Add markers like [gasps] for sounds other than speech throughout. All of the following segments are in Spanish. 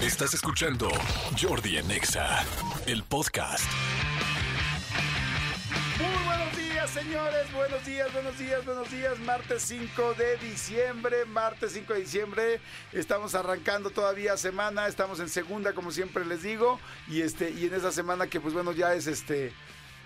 Estás escuchando Jordi en Exa, el podcast. Muy buenos días, señores. Buenos días, buenos días, buenos días. Martes 5 de diciembre. Martes 5 de diciembre. Estamos arrancando todavía semana. Estamos en segunda, como siempre les digo. Y este, y en esa semana que, pues bueno, ya es este.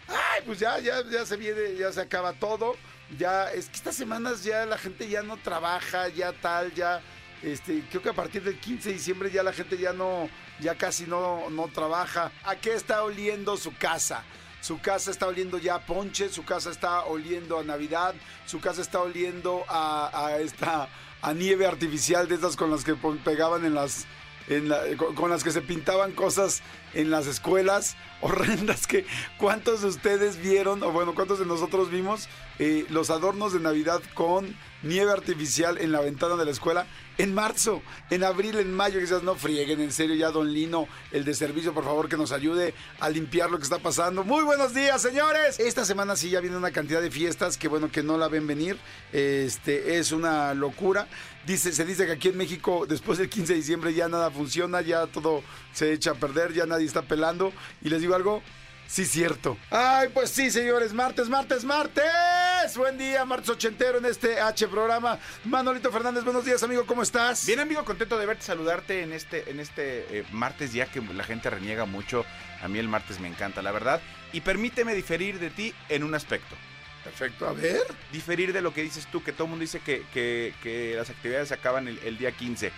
Ay, pues ya, ya, ya se viene, ya se acaba todo. Ya, es que estas semanas ya la gente ya no trabaja, ya tal, ya. Este, creo que a partir del 15 de diciembre ya la gente ya no, ya casi no, no trabaja. ¿A qué está oliendo su casa? Su casa está oliendo ya a ponche, su casa está oliendo a Navidad, su casa está oliendo a, esta a nieve artificial de estas con las que pegaban en las en con, con las que se pintaban cosas en las escuelas [laughs] horrendas que cuántos de ustedes vieron o bueno cuántos de nosotros vimos eh, los adornos de Navidad con nieve artificial en la ventana de la escuela en marzo, en abril, en mayo, quizás no frieguen, en serio, ya don Lino, el de servicio, por favor, que nos ayude a limpiar lo que está pasando. Muy buenos días, señores. Esta semana sí ya viene una cantidad de fiestas que bueno que no la ven venir. Este es una locura. Dice, se dice que aquí en México, después del 15 de diciembre, ya nada funciona, ya todo se echa a perder, ya nadie está pelando. Y les digo algo, Sí, cierto. Ay, pues sí, señores, martes, martes, martes. Buen día, martes ochentero en este H programa. Manolito Fernández, buenos días, amigo, ¿cómo estás? Bien, amigo, contento de verte, saludarte en este, en este eh, martes, ya que la gente reniega mucho. A mí el martes me encanta, la verdad. Y permíteme diferir de ti en un aspecto. Perfecto, a ver. Diferir de lo que dices tú, que todo el mundo dice que, que- que las actividades se acaban el, el día 15.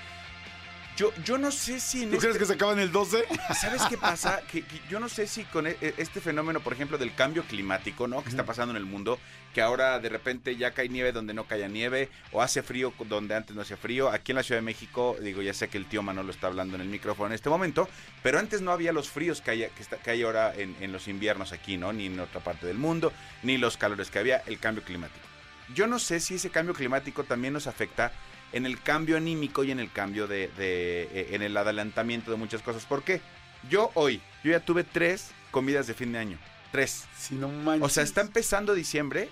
Yo, yo no sé si en ¿Tú este- crees que se acaban el 12? [laughs] ¿Sabes qué pasa? Que, que yo no sé si con e- e- este fenómeno, por ejemplo, del cambio climático, ¿no? Que está pasando en el mundo, que ahora de repente ya cae nieve donde no caía nieve, o hace frío donde antes no hacía frío. Aquí en la Ciudad de México, digo, ya sé que el tío Manolo está hablando en el micrófono en este momento, pero antes no había los fríos que hay, que está- que hay ahora en, en los inviernos aquí, ¿no? Ni en otra parte del mundo, ni los calores que había, el cambio climático. Yo no sé si ese cambio climático también nos afecta en el cambio anímico y en el cambio de, de- eh, en el adelantamiento de muchas cosas. ¿Por qué? Yo hoy, yo ya tuve tres comidas de fin de año. Tres. Si no manches. O sea, está empezando diciembre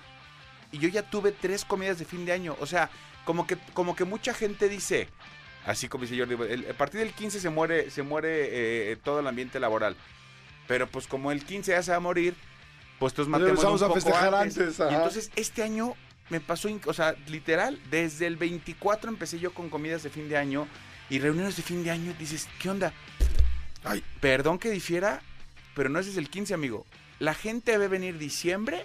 y yo ya tuve tres comidas de fin de año. O sea, como que, como que mucha gente dice, así como dice Jordi, el- a partir del 15 se muere, se muere eh, todo el ambiente laboral. Pero pues como el 15 ya se va a morir, pues entonces matemos a festejar antes. antes, Y ajá. entonces este año me pasó, o sea, literal, desde el 24 empecé yo con comidas de fin de año y reuniones de fin de año. Dices, ¿qué onda? Ay, Perdón que difiera, pero no es desde el 15, amigo. La gente ve venir diciembre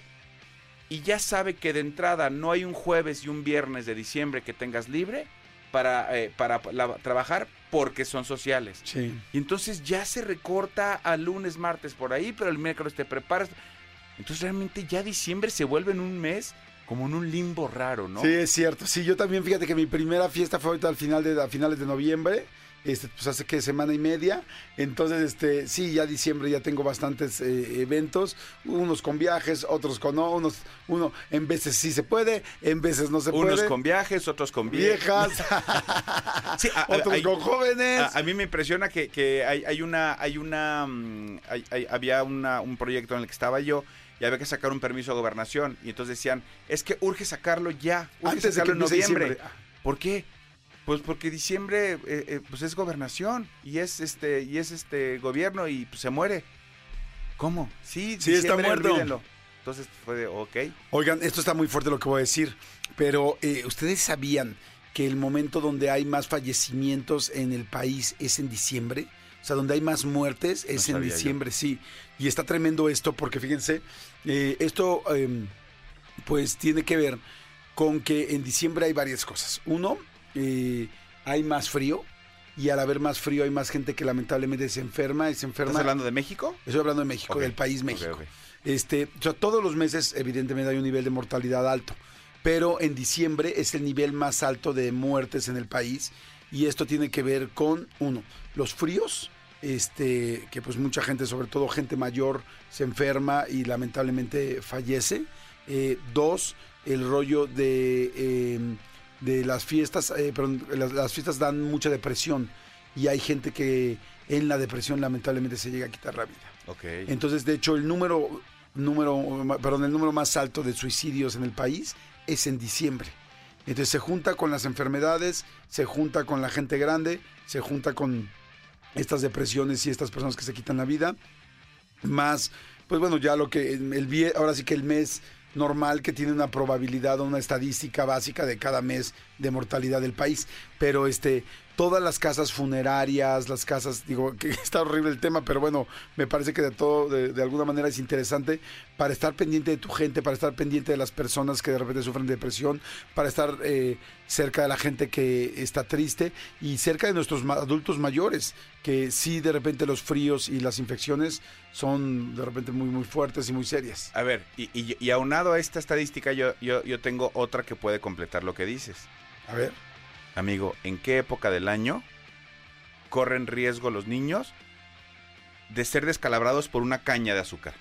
y ya sabe que de entrada no hay un jueves y un viernes de diciembre que tengas libre para, eh, para la- trabajar porque son sociales. sí. Y entonces ya se recorta a lunes, martes por ahí, pero el miércoles te preparas. Entonces realmente ya diciembre se vuelve en un mes como en un limbo raro, ¿no? Sí, es cierto. Sí, yo también, fíjate que mi primera fiesta fue ahorita al final de, a finales de noviembre. Este, pues hace que semana y media. Entonces, este, sí, ya diciembre ya tengo bastantes eh, eventos, unos con viajes, otros con no, unos, uno, en veces sí se puede, en veces no se Unos puede. con viajes, otros con viejas. [laughs] Sí, a- otros hay- con jóvenes. A, a mí me impresiona que, que hay, hay una, hay una, mm, hay- hay- había una- un proyecto en el que estaba yo y había que sacar un permiso de gobernación y entonces decían, es que urge sacarlo ya, urge Antes de que sacarlo en noviembre. diciembre. ¿Por qué? Pues porque diciembre eh, eh, pues es gobernación y es este y es este gobierno y pues se muere. ¿Cómo? Sí, Sí, está muerto. olvídenlo. Entonces fue de, ok. Oigan, esto está muy fuerte lo que voy a decir, pero eh, ustedes sabían que el momento donde hay más fallecimientos en el país es en diciembre, o sea, donde hay más muertes es en yo. diciembre, sí. Y está tremendo esto porque fíjense, eh, esto eh, pues tiene que ver con que en diciembre hay varias cosas. Uno, eh, hay más frío y al haber más frío hay más gente que lamentablemente se enferma y se enferma. ¿Estás hablando de México? Estoy hablando de México, del país México. Este, o sea, todos los meses, evidentemente, hay un nivel de mortalidad alto. Pero en diciembre es el nivel más alto de muertes en el país. Y esto tiene que ver con, uno, los fríos, este, que pues mucha gente, sobre todo gente mayor, se enferma y lamentablemente fallece. Eh, dos, el rollo de, eh, de las fiestas, eh, perdón, las, las fiestas dan mucha depresión. Y hay gente que en la depresión lamentablemente se llega a quitar la vida. Ok. Entonces, de hecho, el número, número, perdón, el número más alto de suicidios en el país es en diciembre. Entonces se junta con las enfermedades, se junta con la gente grande, se junta con, estas depresiones y estas personas que se quitan la vida. Más, pues bueno, ya lo que el ahora sí que el mes normal que tiene una probabilidad o una estadística básica de cada mes de mortalidad del país. Pero este, todas las casas funerarias, las casas, digo, [laughs] que está horrible el tema, pero bueno, me parece que de todo, de, de alguna manera es interesante para estar pendiente de tu gente, para estar pendiente de las personas que de repente sufren depresión, para estar eh, cerca de la gente que está triste y cerca de nuestros adultos mayores, que sí de repente los fríos y las infecciones son de repente muy muy fuertes y muy serias. A ver, y, y- y aunado a esta estadística, yo, yo, yo tengo otra que puede completar lo que dices. A ver. Amigo, ¿en qué época del año corren riesgo los niños de ser descalabrados por una caña de azúcar?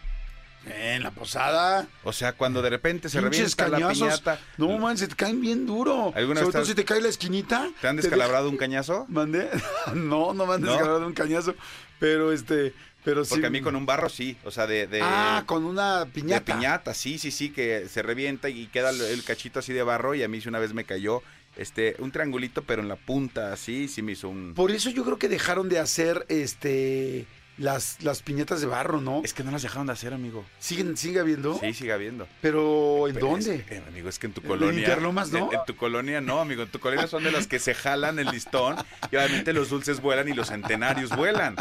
En la posada. O sea, cuando de repente se Pinches revienta la piñata. No, man, se te caen bien duro. ¿Alguna Sobre vez todo si te cae la esquinita. ¿Te han descalabrado un cañazo? ¿Mandé? [laughs] no, no me han ¿No? descalabrado un cañazo. Pero este, pero sí. Porque a mí con un barro sí, o sea, de... de Ah, con una piñata. De piñata, sí, sí, sí, que se revienta y queda el, el cachito así de barro y a mí sí una vez me cayó este un triangulito pero en la punta así, sí me hizo un... Por eso yo creo que dejaron de hacer este las, las piñatas de barro, ¿no? Es que no las dejaron de hacer, amigo. Siguen, sigue habiendo. Sí, sigue habiendo. Pero ¿en Pero dónde? es- eh, amigo, es que en tu ¿En colonia... Interlomas, no? En, en tu colonia no, amigo. En tu colonia son de las que se jalan el listón y obviamente los dulces vuelan y los centenarios vuelan.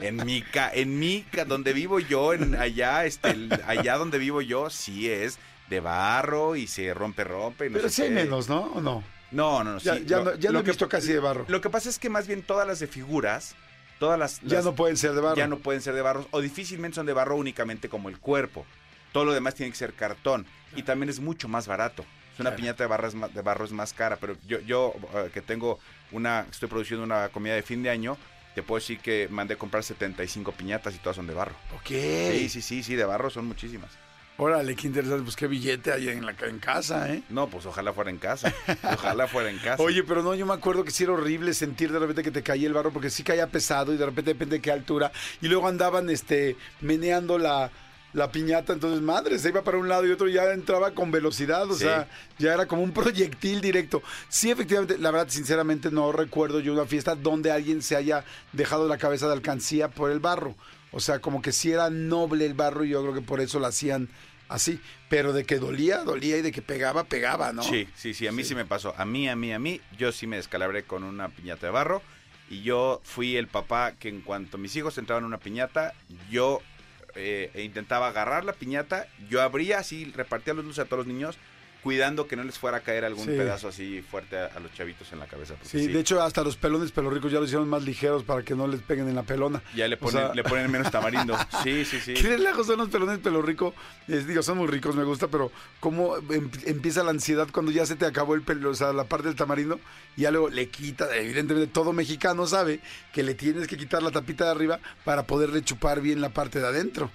En mi, ca- en mi, ca- donde vivo yo, en allá, este, allá donde vivo yo, sí es de barro y se rompe, rompe. y no Pero sí hay menos, ¿no? ¿O no? No, no, no. Ya, sí, ya lo- no, ya no lo he que- visto casi de barro. Lo que pasa es que más bien todas las de figuras, todas las, ya no pueden ser de barro. ya no pueden ser de barro o difícilmente son de barro únicamente como el cuerpo. Todo lo demás tiene que ser cartón y también es mucho más barato. Es una Claro. piñata de, barro es más, de barro es más cara, pero yo, yo eh, que tengo una, estoy produciendo una comida de fin de año, te puedo decir que mandé a comprar 75 piñatas y todas son de barro. Ok. Sí, sí, sí, sí, de barro son muchísimas. Órale, qué interesante. Pues qué billete hay en, la, en casa, ¿eh? No, pues ojalá fuera en casa. Ojalá fuera en casa. [laughs] Oye, pero no, yo me acuerdo que sí era horrible sentir de repente que te caía el barro, porque sí caía pesado y de repente depende de qué altura. Y luego andaban este meneando la, la piñata, entonces madre, se iba para un lado y otro y ya entraba con velocidad, o Sí. sea, ya era como un proyectil directo. Sí, efectivamente, la verdad, sinceramente no recuerdo yo una fiesta donde alguien se haya dejado la cabeza de alcancía por el barro. O sea, como que sí era noble el barro y yo creo que por eso lo hacían así. Pero de que dolía, dolía y de que pegaba, pegaba, ¿no? Sí, sí, sí, a mí sí. me pasó. A mí, a mí, a mí, yo sí me descalabré con una piñata de barro. Y yo fui el papá que en cuanto mis hijos entraban en una piñata, yo eh, intentaba agarrar la piñata, yo abría así, repartía los dulces a todos los niños, cuidando que no les fuera a caer algún Sí. pedazo así fuerte a, a los chavitos en la cabeza. Sí, de hecho hasta los pelones pelorricos ya los hicieron más ligeros para que no les peguen en la pelona. ya le o ponen, sea- le ponen menos tamarindo. [laughs] Sí, sí, sí. ¿Qué relajos son los pelones pelorrico? Es, digo, son muy ricos, me gusta, pero cómo em- empieza la ansiedad cuando ya se te acabó el pelo, o sea, la parte del tamarindo, y ya luego le quita, evidentemente todo mexicano sabe que le tienes que quitar la tapita de arriba para poderle chupar bien la parte de adentro.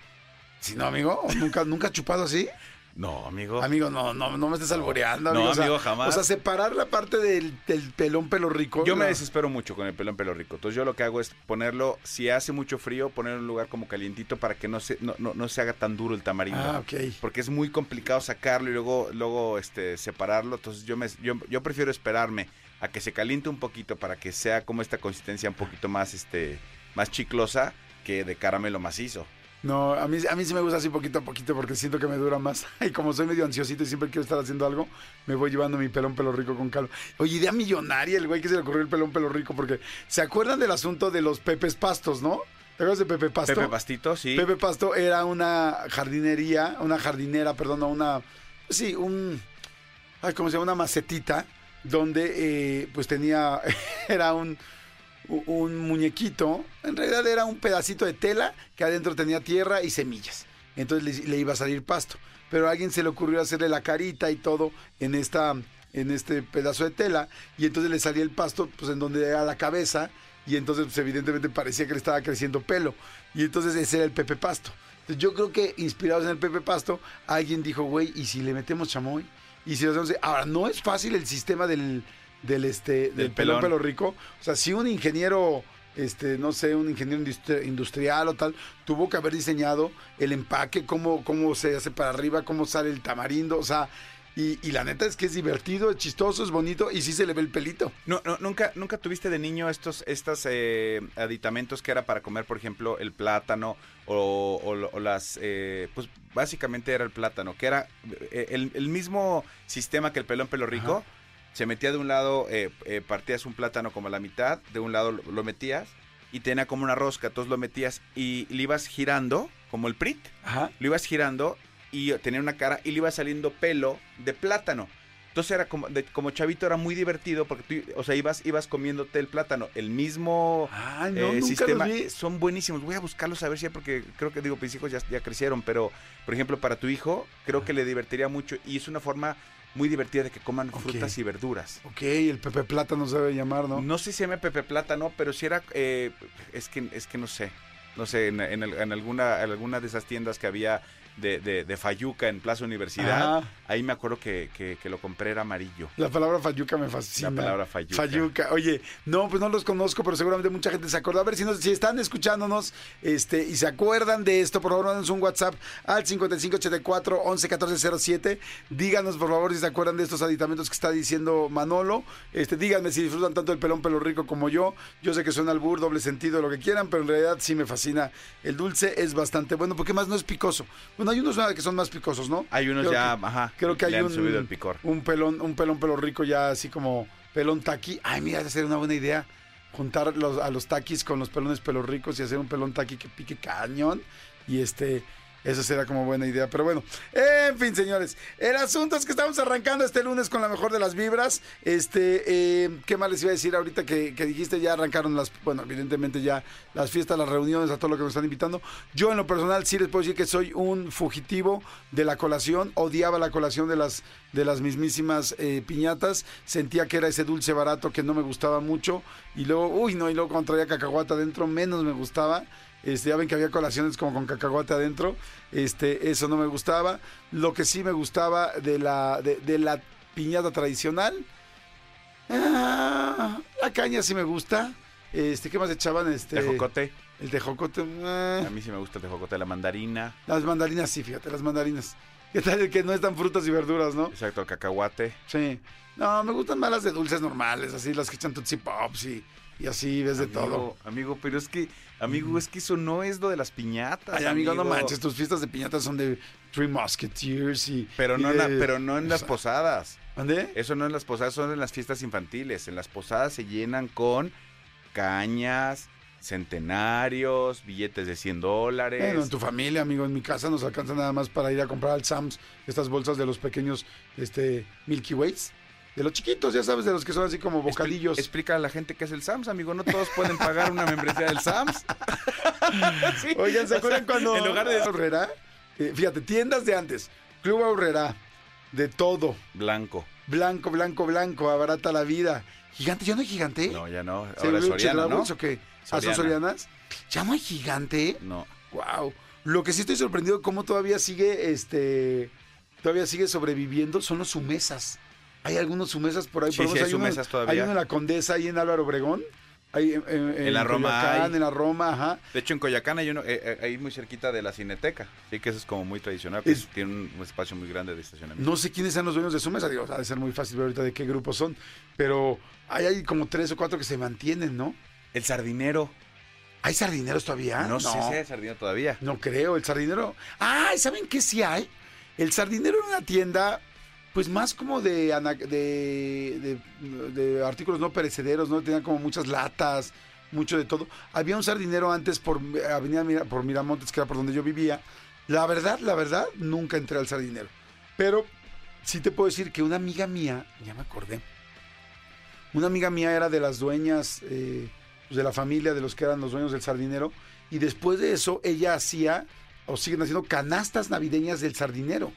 Si no, amigo, ¿nunca, nunca has chupado así? No, amigo. Amigo, no, no, no me estés alboreando, No, amigo. o sea, amigo, jamás. O sea, separar la parte del, del pelón pelo rico. Yo me desespero mucho con el pelo en pelo rico. Entonces yo lo que hago es ponerlo, si hace mucho frío, ponerlo en un lugar como calientito para que no se, no, no, no se haga tan duro el tamarindo. Ah, ok. Porque es muy complicado sacarlo y luego, luego este, separarlo. Entonces yo, me, yo, yo prefiero esperarme a que se caliente un poquito para que sea como esta consistencia un poquito más, este, más chiclosa que de caramelo macizo. No, a mí, a mí sí me gusta así poquito a poquito porque siento que me dura más. [laughs] Y como soy medio ansiosito y siempre quiero estar haciendo algo, me voy llevando mi pelón pelo rico con calma. Oye, idea millonaria el güey que se le ocurrió el pelón pelo rico porque ¿se acuerdan del asunto de los pepes pastos, no? ¿Te acuerdas de Pepe Pasto? Pepe Pastito, sí. Pepe Pasto era una jardinería, una jardinera, perdón, una, sí, un, ay, ¿cómo se llama? Una macetita donde eh, pues tenía, [laughs] era un, un muñequito, en realidad era un pedacito de tela que adentro tenía tierra y semillas. Entonces le, iba a salir pasto. Pero a alguien se le ocurrió hacerle la carita y todo en esta en este pedazo de tela y entonces le salía el pasto pues en donde era la cabeza y entonces pues, evidentemente parecía que le estaba creciendo pelo y entonces ese era el Pepe Pasto. Yo creo que inspirados en el Pepe Pasto, alguien dijo, güey, ¿y si le metemos chamoy? Y si lo hacemos... Ahora, no es fácil el sistema del, del, este, del, pelón pelón. pelo rico. O sea, si un ingeniero, este, no sé, un ingeniero industri- industrial o tal, tuvo que haber diseñado el empaque, cómo, cómo se hace para arriba, cómo sale el tamarindo. O sea, Y, y la neta es que es divertido, es chistoso, es bonito y sí se le ve el pelito. No, no, nunca, nunca tuviste de niño estos, estos eh, aditamentos que era para comer, por ejemplo, el plátano o, o lo- o las, eh, pues básicamente era el plátano, que era eh, el, el mismo sistema que el pelón pelo rico. Ajá. Se metía de un lado, eh, eh, partías un plátano como a la mitad, de un lado lo, lo metías y tenía como una rosca, entonces lo metías y le ibas girando, como el prit, Ajá. lo ibas girando y tenía una cara y le iba saliendo pelo de plátano. Entonces era como, de- como chavito era muy divertido porque tú, o sea, ibas, ibas comiéndote el plátano. El mismo no, eh, nunca sistema. los vi. Son buenísimos. Voy a buscarlos a ver si porque creo que digo, mis hijos ya, ya crecieron, pero por ejemplo, para tu hijo, creo que le divertiría mucho y es una forma muy divertida de que coman frutas y verduras. Ok, el Pepe Plátano se debe llamar, ¿no? ¿no? sé si se llama Pepe Plátano, pero si era, eh, es que es que no sé. No sé, en, en en alguna, en alguna de esas tiendas que había de, de, de Fayuca en Plaza Universidad, Ajá. ahí me acuerdo que, que- que lo compré era amarillo. La palabra fayuca me fascina. La palabra fayuca. Fayuca. Oye, no, pues no los conozco, pero seguramente mucha gente se acuerda. A ver si, nos- si están escuchándonos este, y se acuerdan de esto, por favor, mándenos un WhatsApp al 5584 111407. Díganos, por favor, si se acuerdan de estos aditamentos que está diciendo Manolo. Este, díganme si disfrutan tanto el pelón pelo rico como yo. Yo sé que suena al bur, doble sentido, lo que quieran, pero en realidad sí me fascina. El dulce es bastante bueno, porque más no es picoso. Bueno, hay unos ah, que son más picosos, ¿no? Hay unos Creo ya, que- ajá, Creo que hay un, subido el picor. un pelón, un pelón pelo rico ya así como pelón taqui. Ay, mira, esa sería una buena idea. Juntar los- a los taquis con los pelones pelos ricos y hacer un pelón taqui que pique cañón. Y este, eso será como buena idea. Pero bueno, en fin, señores. El asunto es que estamos arrancando este lunes con la mejor de las vibras. Este, eh, ¿qué más les iba a decir ahorita que, que dijiste? Ya arrancaron las, bueno, evidentemente ya las fiestas, las reuniones, a todo lo que nos están invitando. Yo en lo personal sí les puedo decir que soy un fugitivo de la colación. Odiaba la colación de las, de las mismísimas eh, piñatas. Sentía que era ese dulce barato que no me gustaba mucho. Y luego, uy, no, y luego cuando traía cacahuate adentro, menos me gustaba. Este, ya ven que había colaciones como con cacahuate adentro. Este, eso no me gustaba. Lo que sí me gustaba de la, de, de la piñata tradicional. ah, la caña sí me gusta. Este, ¿qué más echaban? Este, Tejocote. El tejocote. ah, A mí sí me gusta el tejocote, la mandarina. las mandarinas, sí, fíjate, las mandarinas. [laughs] ¿Qué tal que no están frutas y verduras, no? Exacto, el cacahuate. Sí. No, me gustan más las de dulces normales, así las que echan Tootsie Pops y, y así ves de todo. Amigo, pero es que, amigo, es que eso no es lo de las piñatas. Ay, amigo, no manches, tus fiestas de piñatas son de Three Musketeers y... Pero y no, en la- pero no en las sea, posadas. ¿Mande? Eso no en las posadas, son en las fiestas infantiles. En las posadas se llenan con cañas, centenarios, billetes de 100 dólares. Bueno, en tu familia, amigo, en mi casa nos alcanza nada más para ir a comprar al Sam's estas bolsas de los pequeños este, Milky Ways. De los chiquitos, ya sabes, de los que son así como bocadillos. Explica a la gente qué es el SAMS, amigo. No todos pueden pagar una membresía del SAMS. [laughs] Sí, Oigan, ¿se acuerdan sea, cuando En lugar de Aurrera? eh, fíjate, tiendas de antes. Club Aurrera, de todo. blanco. Blanco, blanco, blanco, abarata la vida. ¿Gigante? ¿Ya no hay gigante? No, ya no. ¿Se Ahora volvió Soriana, ¿no? O qué? ¿Ah, son. Sorianas? ¿Ya no hay gigante? No. Wow. Lo que sí estoy sorprendido cómo todavía sigue este todavía sigue sobreviviendo son los sumesas. Hay algunos sumesas por ahí, Sí, por sí, hay uno- sumesas todavía. Hay uno en la Condesa y en Álvaro Obregón. Hay en, en- En la Roma Coyoacán, hay. en la Roma, ajá. De hecho, en Coyacán hay uno, eh, eh, ahí muy cerquita de la Cineteca. Sí, que eso es como muy tradicional. Es- Tiene un, un espacio muy grande de estacionamiento. No sé quiénes sean los dueños de Sumesa, digo, ha de ser muy fácil ver ahorita de qué grupo son, pero hay, hay como tres o cuatro que se mantienen, ¿no? El sardinero. ¿Hay sardineros todavía? no, sé si hay sardinero todavía. No creo, el sardinero. Ah, ¿saben qué sí hay? El sardinero era una tienda, pues más como de, de, de- artículos no perecederos, ¿no? Tenían como muchas latas, mucho de todo. Había un sardinero antes por Avenida por Miramontes, que era por donde yo vivía. La verdad, la verdad, nunca entré al sardinero. Pero sí te puedo decir que una amiga mía, ya me acordé, una amiga mía era de las dueñas eh, de la familia, de los que eran los dueños del sardinero, y después de eso ella hacía, o siguen haciendo, canastas navideñas del sardinero.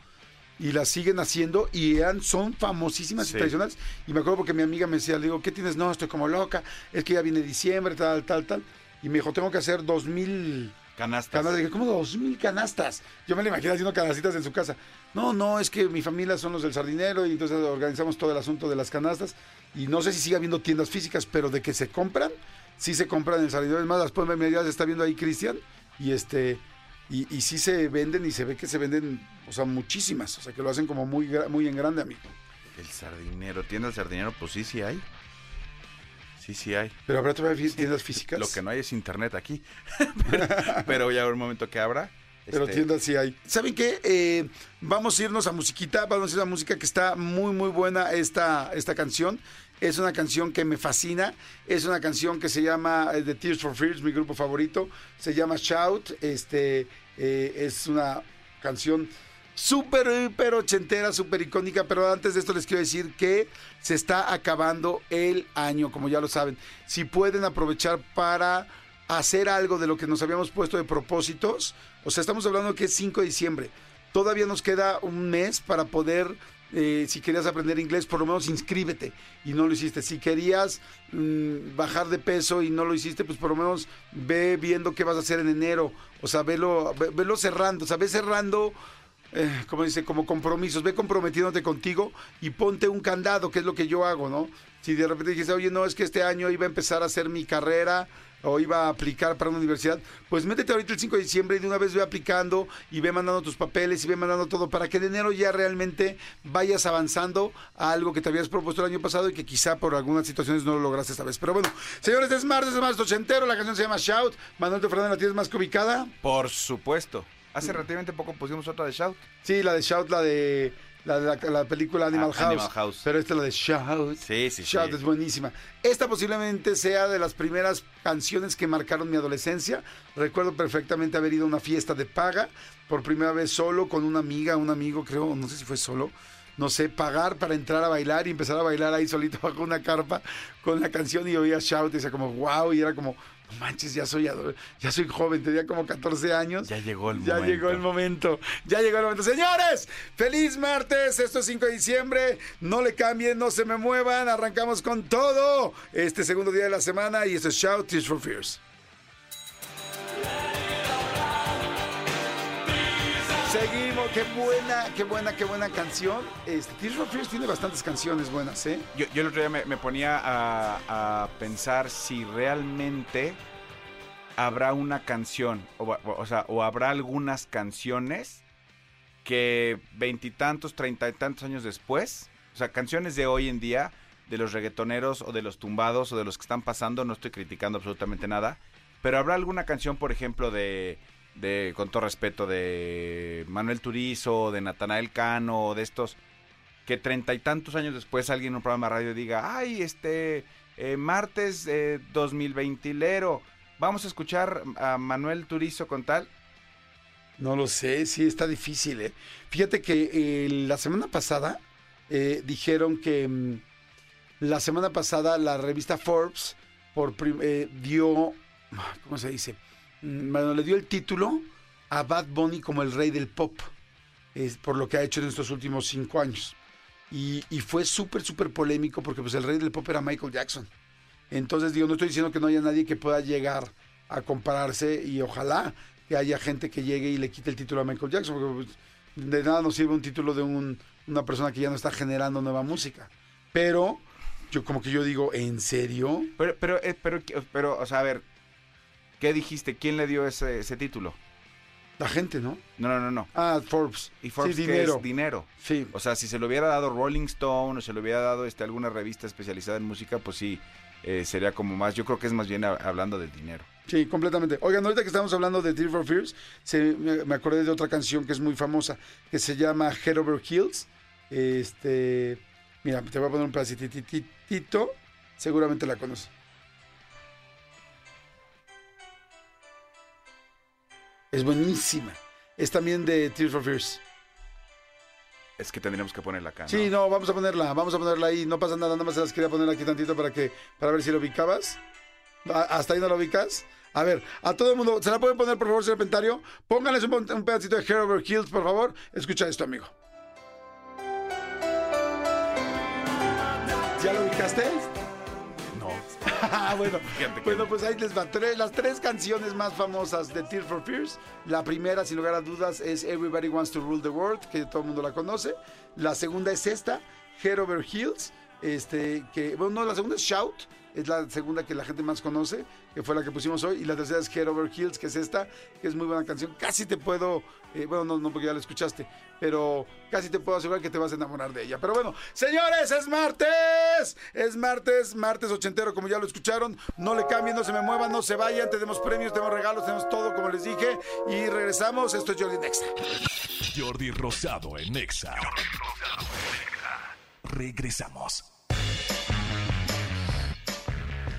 Y las siguen haciendo y eran, son famosísimas y tradicionales. Y me acuerdo porque mi amiga me decía, le digo, ¿qué tienes? No, estoy como loca, es que ya viene diciembre, tal, tal, tal. Y me dijo, tengo que hacer dos mil Canastas. canastas. Dije, ¿cómo dos mil canastas? Yo me la imagino haciendo canastitas en su casa. No, no, es que mi familia son los del sardinero y entonces organizamos todo el asunto de las canastas. Y no sé si sigue habiendo tiendas físicas, pero de que se compran, sí se compran en el sardinero. Es más, las pueden ver, ya se está viendo ahí Cristian. Y este, Y, y sí se venden y se ve que se venden, o sea, muchísimas. O sea, que lo hacen como muy, muy en grande, amigo. El sardinero, tienda del sardinero, pues sí, sí hay. Sí, sí hay. Pero habrá todavía [laughs] tiendas físicas. Lo que no hay es internet aquí. [laughs] pero, pero ya habrá un momento que abra. Pero este, tiendas sí hay. ¿Saben qué? Eh, vamos a irnos a musiquita, vamos a ir a música que está muy, muy buena esta, esta canción. Es una canción que me fascina. Es una canción que se llama eh, The Tears for Fears, mi grupo favorito. Se llama Shout. Este eh, es una canción súper, hiper ochentera, súper icónica. Pero antes de esto les quiero decir que se está acabando el año, como ya lo saben. Si pueden aprovechar para hacer algo de lo que nos habíamos puesto de propósitos. O sea, estamos hablando que es 5 de diciembre. Todavía nos queda un mes para poder, eh, si querías aprender inglés, por lo menos inscríbete y no lo hiciste. Si querías mm, bajar de peso y no lo hiciste, pues por lo menos ve viendo qué vas a hacer en enero. O sea, velo, ve- cerrando. O sea, ve cerrando eh, como dice, como compromisos, ve comprometiéndote contigo y ponte un candado, que es lo que yo hago, ¿no? Si de repente dices, oye, no, es que este año iba a empezar a hacer mi carrera o iba a aplicar para una universidad, pues métete ahorita el 5 de diciembre y de una vez ve aplicando y ve mandando tus papeles y ve mandando todo para que en enero ya realmente vayas avanzando a algo que te habías propuesto el año pasado y que quizá por algunas situaciones no lo lograste esta vez. Pero bueno, señores, es martes, es martes ochentero, la canción se llama Shout. Manuel Fernández, ¿la tienes más que ubicada? Por supuesto. Hace relativamente poco pusimos otra de Shout. Sí, la de Shout, la de la, de la, la película Animal, Ah, House, Animal House. Pero esta es la de Shout. Sí, sí, Shout sí. es buenísima. Esta posiblemente sea de las primeras canciones que marcaron mi adolescencia. Recuerdo perfectamente haber ido a una fiesta de paga por primera vez solo con una amiga, un amigo, creo, no sé si fue solo. No sé, pagar para entrar a bailar y empezar a bailar ahí solito [laughs] bajo una carpa con la canción y oía Shout y decía como wow y era como no manches, ya soy ya soy joven, tenía como 14 años. Ya llegó el Ya momento. llegó el momento. Ya llegó el momento. Señores, feliz martes. Esto es 5 de diciembre. No le cambien, no se me muevan. Arrancamos con todo este segundo día de la semana y esto es Shout Tears for Fears. Seguimos, qué buena, qué buena, qué buena canción. Este, Tears for Fears tiene bastantes canciones buenas, ¿eh? Yo, el otro día me, ponía a, pensar si realmente habrá una canción, o sea, o habrá algunas canciones que veintitantos, treinta y tantos años después, o sea, canciones de hoy en día, de los reggaetoneros o de los tumbados o de los que están pasando, no estoy criticando absolutamente nada, pero habrá alguna canción, por ejemplo, de, de con todo respeto, de Manuel Turizo, de Natanael Cano, de estos que treinta y tantos años después alguien en un programa de radio diga, ay, este, eh, martes eh, 2020 lero, vamos a escuchar a Manuel Turizo con tal. No lo sé, sí, está difícil. ¿eh? Fíjate que eh, la semana pasada eh, dijeron que mm, la semana pasada la revista Forbes por dio, ¿cómo se dice? Mm, Bueno, le dio el título a Bad Bunny como el rey del pop, es por lo que ha hecho en estos últimos cinco años. Y, fue súper, súper polémico porque pues el rey del pop era Michael Jackson. Entonces digo, no estoy diciendo que no haya nadie que pueda llegar a compararse y ojalá que haya gente que llegue y le quite el título a Michael Jackson, porque pues, de nada nos sirve un título de un- una persona que ya no está generando nueva música. Pero yo como que yo digo, ¿en serio? Pero, pero, eh, pero, pero, o sea, a ver, ¿qué dijiste? ¿Quién le dio ese, ese título? La gente, ¿no? No, no, no, no. Ah, Forbes. Y Forbes, sí, ¿qué dinero. es dinero. Sí. O sea, si se lo hubiera dado Rolling Stone o se lo hubiera dado este, alguna revista especializada en música, pues sí, eh, sería como más, yo creo que es más bien a- hablando del dinero. Sí, completamente. Oigan, ahorita que estamos hablando de Tear for Fears, se- me me acordé de otra canción que es muy famosa, que se llama Head Over Heels. Este, mira, te voy a poner un pedacitito, seguramente la conoces. Es buenísima. Es también de Tears for Fears. Es que tendríamos que ponerla acá. ¿no? Sí, no, vamos a ponerla, vamos a ponerla ahí, no pasa nada, nada más se las quería poner aquí tantito para que, para ver si lo ubicabas. ¿A- ¿Hasta ahí no lo ubicas? A ver, a todo el mundo, ¿se la pueden poner por favor, señor Pentario? Pónganles un, un pedacito de Hair Over Heels, por favor. Escucha esto, amigo. ¿Ya lo ubicaste? No. [laughs] Ah, bueno, [laughs] bueno, no. pues ahí les va. Tres- las tres canciones más famosas de Tears for Fears. La primera, sin lugar a dudas, es Everybody Wants to Rule the World, que todo el mundo la conoce. La segunda es esta, Head Over Heels. Este, que, bueno, no, la segunda es Shout, es la segunda que la gente más conoce, que fue la que pusimos hoy, y la tercera es Head Over Heels, que es esta, que es muy buena canción. Casi te puedo, eh, bueno, no, no porque ya la escuchaste, pero casi te puedo asegurar que te vas a enamorar de ella. Pero bueno, señores, es martes, es martes, martes ochentero, como ya lo escucharon. No le cambien, no se me muevan, no se vayan, tenemos premios, tenemos regalos, tenemos todo, como les dije, y regresamos. Esto es Jordi Nexa. Jordi Rosado en Nexa. Regresamos.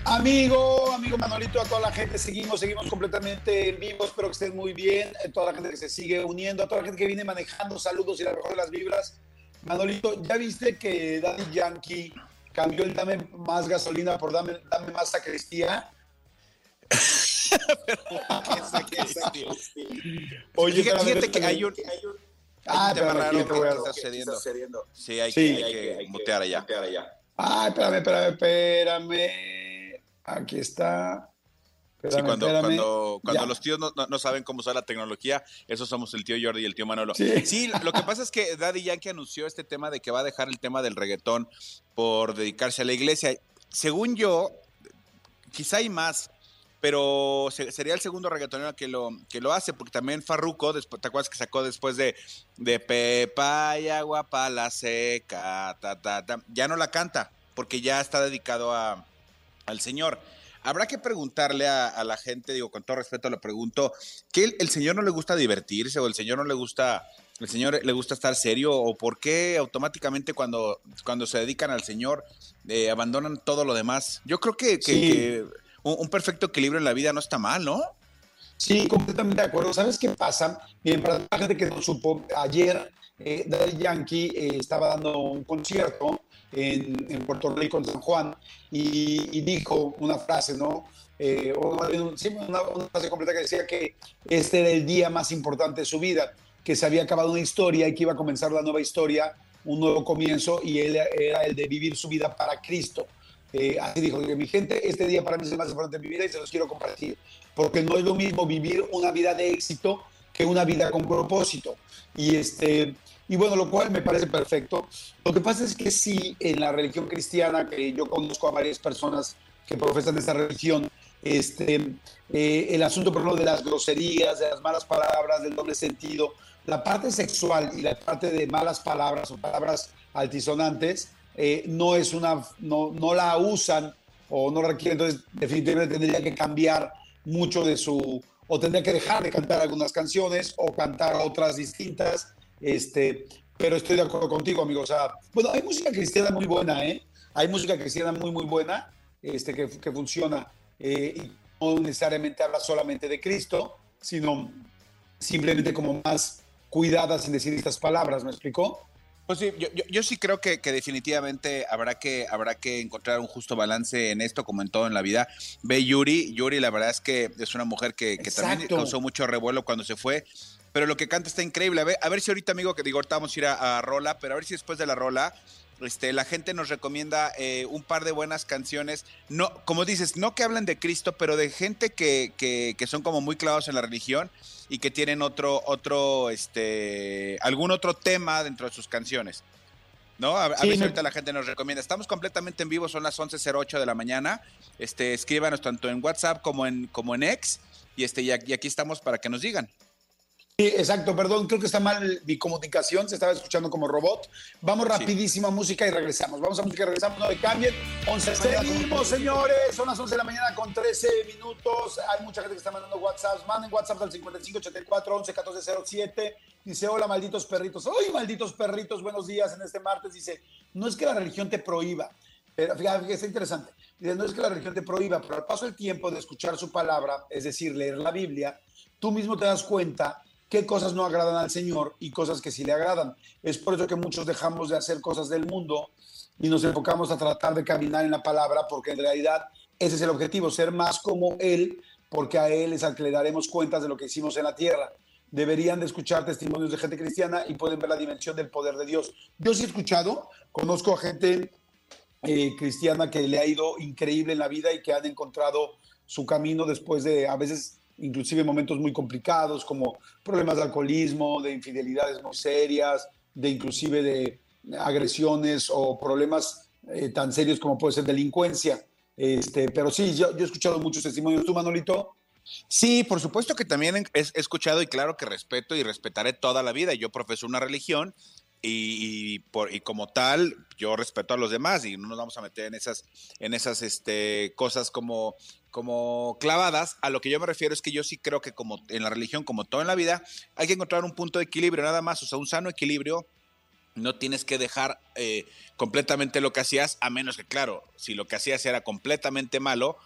Amigo, amigo Manolito, a toda la gente, seguimos, seguimos completamente en vivo, espero que estén muy bien, a toda la gente que se sigue uniendo, a toda la gente que viene manejando, saludos y la mejor de las vibras. Manolito, ¿ya viste que Daddy Yankee cambió el dame más gasolina por dame, dame más sacristía? [laughs] Oye, fíjate, fíjate que hay un, Ah, un raro que a- está sucediendo. Sí, hay Sí. que, hay que mutear allá. Ay, espérame, espérame, espérame. Aquí está. Espérame, Sí, cuando, los tíos no, no- no saben cómo usar la tecnología, esos somos el tío Jordi y el tío Manolo. Sí. Sí, lo que pasa es que Daddy Yankee anunció este tema de que va a dejar el tema del reggaetón por dedicarse a la iglesia. Según yo, quizá hay más, pero se- sería el segundo reggaetonero que lo, que lo hace, porque también Farruko, después, ¿te acuerdas que sacó después de, de Pepa y agua pa' la seca? Ta, ta, ta? Ya no la canta, porque ya está dedicado a, al Señor. Habrá que preguntarle a, a la gente, digo, con todo respeto lo pregunto, que el, el Señor no le gusta divertirse o el Señor no le gusta, el Señor le gusta estar serio o por qué automáticamente cuando, cuando se dedican al Señor eh, abandonan todo lo demás. Yo creo que, que- Sí. que un, un perfecto equilibrio en la vida no está mal, ¿no? Sí, completamente de acuerdo. ¿Sabes qué pasa? Bien, para la gente que no supo, ayer eh, Daddy Yankee eh, estaba dando un concierto en, en Puerto Rico, en San Juan, y, y dijo una frase, ¿no? Eh, una, una frase completa que decía que este era el día más importante de su vida, que se había acabado una historia y que iba a comenzar la nueva historia, un nuevo comienzo, y él era el de vivir su vida para Cristo. Eh, así dijo, mi gente, este día para mí es el más importante de mi vida y se los quiero compartir, porque no es lo mismo vivir una vida de éxito que una vida con propósito. Y, este, y bueno, lo cual me parece perfecto. Lo que pasa es que sí, en la religión cristiana, que yo conozco a varias personas que profesan esa religión, este, eh, el asunto, por ejemplo, de las groserías, de las malas palabras, del doble sentido, la parte sexual y la parte de malas palabras o palabras altisonantes, eh, no es una, no, no la usan o no requieren, entonces definitivamente tendría que cambiar mucho de su, o tendría que dejar de cantar algunas canciones o cantar otras distintas, este, pero estoy de acuerdo contigo, amigo, o sea, bueno, hay música cristiana muy buena, ¿eh? Hay música cristiana muy, muy buena, este, que, que funciona, eh, y no necesariamente habla solamente de Cristo, sino simplemente como más cuidada sin decir estas palabras, ¿me explicó? Pues sí, yo, yo- yo sí creo que, que definitivamente habrá que, habrá que encontrar un justo balance en esto, como en todo en la vida. Ve Yuri, Yuri la verdad es que es una mujer que, que también causó mucho revuelo cuando se fue, pero lo que canta está increíble. A ver, a ver si ahorita, amigo, que digo, ahorita vamos a ir a, a Rola, pero a ver si después de la Rola este, la gente nos recomienda eh, un par de buenas canciones, no, como dices, no que hablen de Cristo, pero de gente que, que, que son como muy clavados en la religión y que tienen otro, otro, este, algún otro tema dentro de sus canciones. ¿No? A, a Sí, ver si me- ahorita la gente nos recomienda. Estamos completamente en vivo, son las 11.08 de la mañana. Este, escríbanos tanto en WhatsApp como en, como en X. Y, este, y aquí estamos para que nos digan. Sí, exacto, perdón, creo que está mal mi comunicación, se estaba escuchando como robot. Vamos rapidísimo a música y regresamos. Vamos a música y regresamos, no le cambien. 11 de la mañana. Seguimos, señores, son las 11 de la mañana con 13 minutos. Hay mucha gente que está mandando WhatsApp. Manden WhatsApp al 5584 11 1407. Dice, hola, malditos perritos. ¡Ay, malditos perritos! Buenos días en este martes. Dice, no es que la religión te prohíba, pero fíjate, fíjate, está interesante. Dice, no es que la religión te prohíba, pero al paso del tiempo de escuchar su palabra, es decir, leer la Biblia, tú mismo te das cuenta qué cosas no agradan al Señor y cosas que sí le agradan. Es por eso que muchos dejamos de hacer cosas del mundo y nos enfocamos a tratar de caminar en la palabra, porque en realidad ese es el objetivo, ser más como Él, porque a Él es al que le daremos cuentas de lo que hicimos en la tierra. Deberían de escuchar testimonios de gente cristiana y pueden ver la dimensión del poder de Dios. Yo sí he escuchado, conozco a gente eh, cristiana que le ha ido increíble en la vida y que han encontrado su camino después de a veces inclusive momentos muy complicados como problemas de alcoholismo, de infidelidades muy serias, de inclusive de agresiones o problemas eh, tan serios como puede ser delincuencia. Este, pero sí, yo, yo he escuchado muchos testimonios. ¿Tú, Manolito? Sí, por supuesto que también he, escuchado y claro que respeto y respetaré toda la vida. Yo profeso una religión y, y, por, y, como tal, yo respeto a los demás y no nos vamos a meter en esas, en esas este, cosas como, como clavadas. A lo que yo me refiero es que yo sí creo que como en la religión, como todo en la vida, hay que encontrar un punto de equilibrio, nada más, o sea, un sano equilibrio. No tienes que dejar eh, completamente lo que hacías, a menos que, claro, si lo que hacías era completamente malo,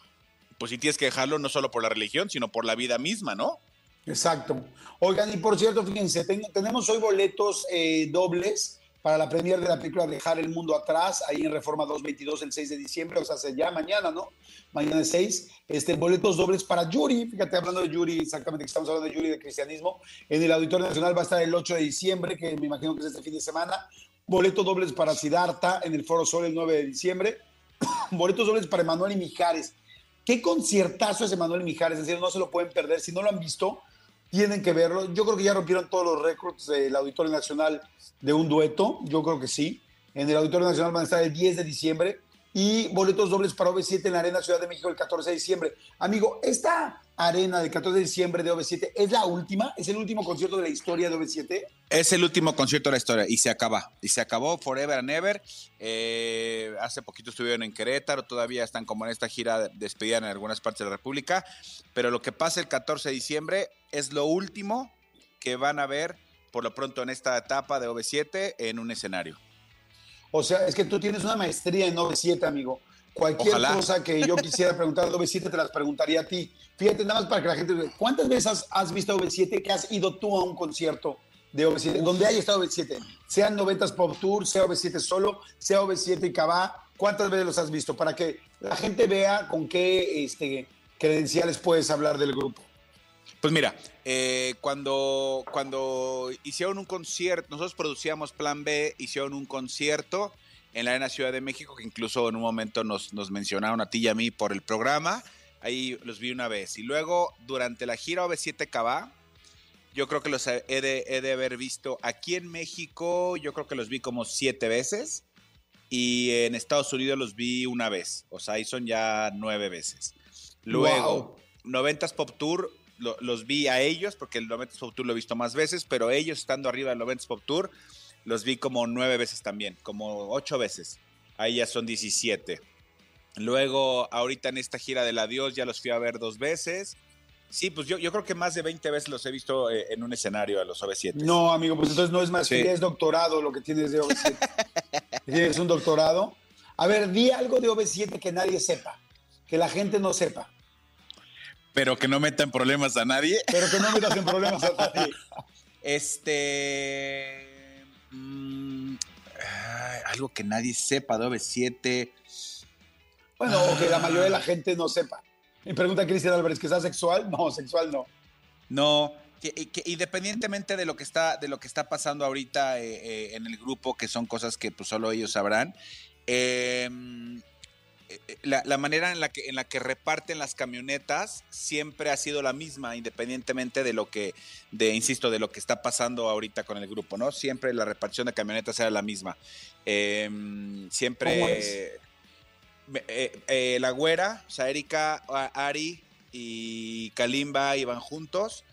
pues sí tienes que dejarlo no solo por la religión, sino por la vida misma, ¿no? Exacto. Oigan, y por cierto, fíjense, ten, tenemos hoy boletos eh, dobles para la premier de la película Dejar el Mundo Atrás, ahí en Reforma 222 el 6 de diciembre, o sea, ya mañana, ¿no? Mañana es 6. Este, boletos dobles para Yuri, fíjate, hablando de Yuri, exactamente que estamos hablando de Yuri de cristianismo, en el Auditorio Nacional va a estar el 8 de diciembre, que me imagino que es este fin de semana. Boletos dobles para Siddhartha en el Foro Sol el 9 de diciembre. [coughs] Boletos dobles para Emanuel y Mijares. Qué conciertazo es Emanuel y Mijares, es decir, no se lo pueden perder. Si no lo han visto, tienen que verlo. Yo creo que ya rompieron todos los récords del Auditorio Nacional de un dueto. Yo creo que sí. En el Auditorio Nacional van a estar el 10 de diciembre y boletos dobles para OV7 en la Arena Ciudad de México el 14 de diciembre. Amigo, esta arena del 14 de diciembre de OV7 es la última, es el último concierto de la historia de OV7. Es el último concierto de la historia y se acaba. Y se acabó Forever and Ever. Eh, hace poquito estuvieron en Querétaro, todavía están como en esta gira despedida en algunas partes de la República. Pero lo que pasa el 14 de diciembre es lo último que van a ver por lo pronto en esta etapa de OV7 en un escenario. O sea, es que tú tienes una maestría en 9-7, amigo. Cualquier Ojalá. cosa que yo quisiera preguntar a 9-7 te las preguntaría a ti. Fíjate, nada más para que la gente... ¿Cuántas veces has, visto OV7 que has ido tú a un concierto de OV7, donde haya estado OV7? Sea 90 Pop Tour, sea OV7 solo, sea OV7 y Cabá. ¿Cuántas veces los has visto? Para que la gente vea con qué este, credenciales puedes hablar del grupo. Pues mira, eh, cuando, cuando hicieron un concierto, nosotros producíamos Plan B, hicieron un concierto en la Arena Ciudad de México, que incluso en un momento nos, nos mencionaron a ti y a mí por el programa. Ahí los vi una vez. Y luego, durante la gira OV7 Cabá, yo creo que los he de, he de, haber visto aquí en México, yo creo que los vi como siete veces. Y en Estados Unidos los vi una vez. O sea, ahí son ya nueve veces. Luego, wow. 90s Pop Tour, lo, los vi a ellos, porque el 90s Pop Tour lo he visto más veces, pero ellos estando arriba del 90s Pop Tour, los vi como nueve veces también, como ocho veces. Ahí ya son 17. Luego, ahorita en esta gira del adiós, ya los fui a ver dos veces. Sí, pues yo, yo creo que más de 20 veces los he visto eh, en un escenario a los OV7. No, amigo, pues entonces no es más, sí. es doctorado lo que tienes de OV7. [laughs] tienes un doctorado. A ver, di algo de OV7 que nadie sepa, que la gente no sepa. Pero que no metan problemas a nadie. Pero que no metas en problemas a nadie. [laughs] Este. Mmm, ay, algo que nadie sepa de OV7. Bueno, ah. o que la mayoría de la gente no sepa. Me pregunta Cristian Álvarez, ¿que sea sexual? No, sexual no. No, que, que, independientemente de lo que está, de lo que está pasando ahorita eh, eh, en el grupo, que son cosas que pues, solo ellos sabrán, eh, la, la, manera en la, que, en la que reparten las camionetas siempre ha sido la misma, independientemente de lo que, de, insisto, de lo que está pasando ahorita con el grupo, ¿no? Siempre la repartición de camionetas era la misma. Eh, siempre... Eh, eh, la güera, o sea, Erika, Ari y Kalimba iban juntos.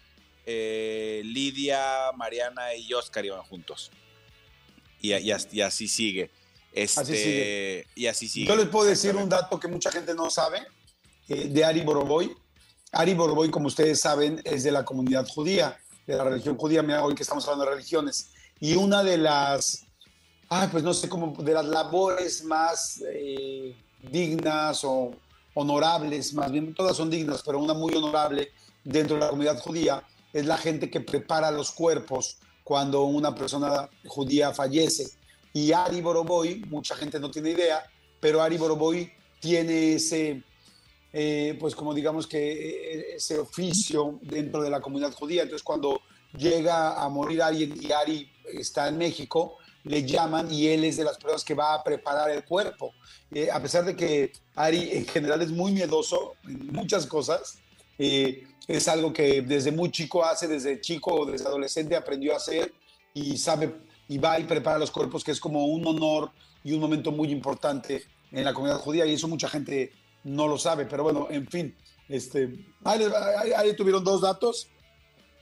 Eh, Lidia, Mariana y Oscar iban juntos. Y, y, y así sigue. Este, así sigue. Y así sigue. Yo les puedo decir un dato que mucha gente no sabe eh, de Ari Boroboy. Ari Boroboy, como ustedes saben, es de la comunidad judía, de la religión judía. Mira, hoy que estamos hablando de religiones. Y una de las, ay, pues no sé cómo, de las labores más eh, dignas o honorables, más bien todas son dignas, pero una muy honorable dentro de la comunidad judía es la gente que prepara los cuerpos cuando una persona judía fallece. Y Ari Boroboy, mucha gente no tiene idea, pero Ari Boroboy tiene ese, eh, pues como digamos que ese oficio dentro de la comunidad judía. Entonces cuando llega a morir alguien y Ari está en México, le llaman y él es de las personas que va a preparar el cuerpo. Eh, a pesar de que Ari en general es muy miedoso en muchas cosas, eh, es algo que desde muy chico hace, desde chico o desde adolescente aprendió a hacer y sabe y va y prepara los cuerpos, que es como un honor y un momento muy importante en la comunidad judía y eso mucha gente no lo sabe, pero bueno, en fin, este, ahí, tuvieron dos datos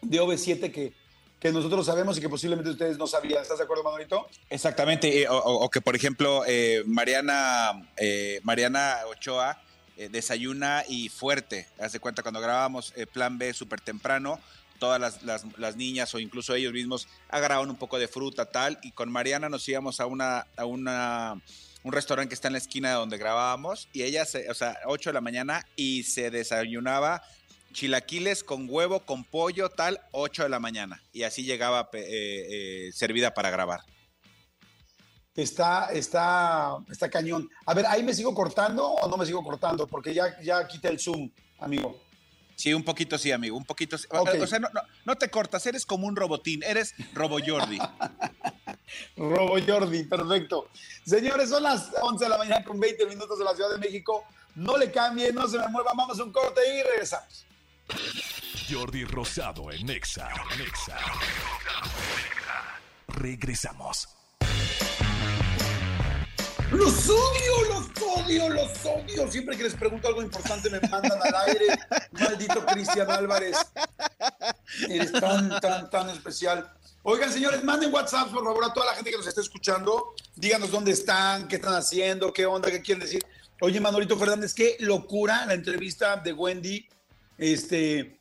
de OV7 que, que nosotros sabemos y que posiblemente ustedes no sabían. ¿Estás de acuerdo, Manolito? Exactamente, o, que por ejemplo eh, Mariana, eh, Mariana Ochoa eh, desayuna y fuerte. Haz de cuenta cuando grabábamos Plan B súper temprano, todas las, niñas o incluso ellos mismos agarraban un poco de fruta, tal, y con Mariana nos íbamos a una, a una un restaurante que está en la esquina de donde grabábamos y ella, se, o sea, 8 de la mañana y se desayunaba chilaquiles con huevo, con pollo, tal, 8 de la mañana. Y así llegaba eh, eh, servida para grabar. Está, está, está cañón. A ver, ¿ahí me sigo cortando o no me sigo cortando? Porque ya, ya quité el zoom, amigo. Sí, un poquito sí, amigo, un poquito. O sea, no, no, te cortas, eres como un robotín, eres Robo Jordi. [laughs] Robo Jordi, perfecto. Señores, son las 11 de la mañana con 20 minutos de la Ciudad de México. No le cambie, no se me mueva, vamos a un corte y regresamos. Jordi Rosado en Nexa. Nexa. Regresamos. Los odio, los odio, los odio. Siempre que les pregunto algo importante me mandan al aire. Maldito Cristian Álvarez. Eres tan, tan, tan especial. Oigan, señores, manden WhatsApp, por favor, a toda la gente que nos está escuchando. Díganos dónde están, qué están haciendo, qué onda, qué quieren decir. Oye, Manolito Fernández, qué locura la entrevista de Wendy. Este,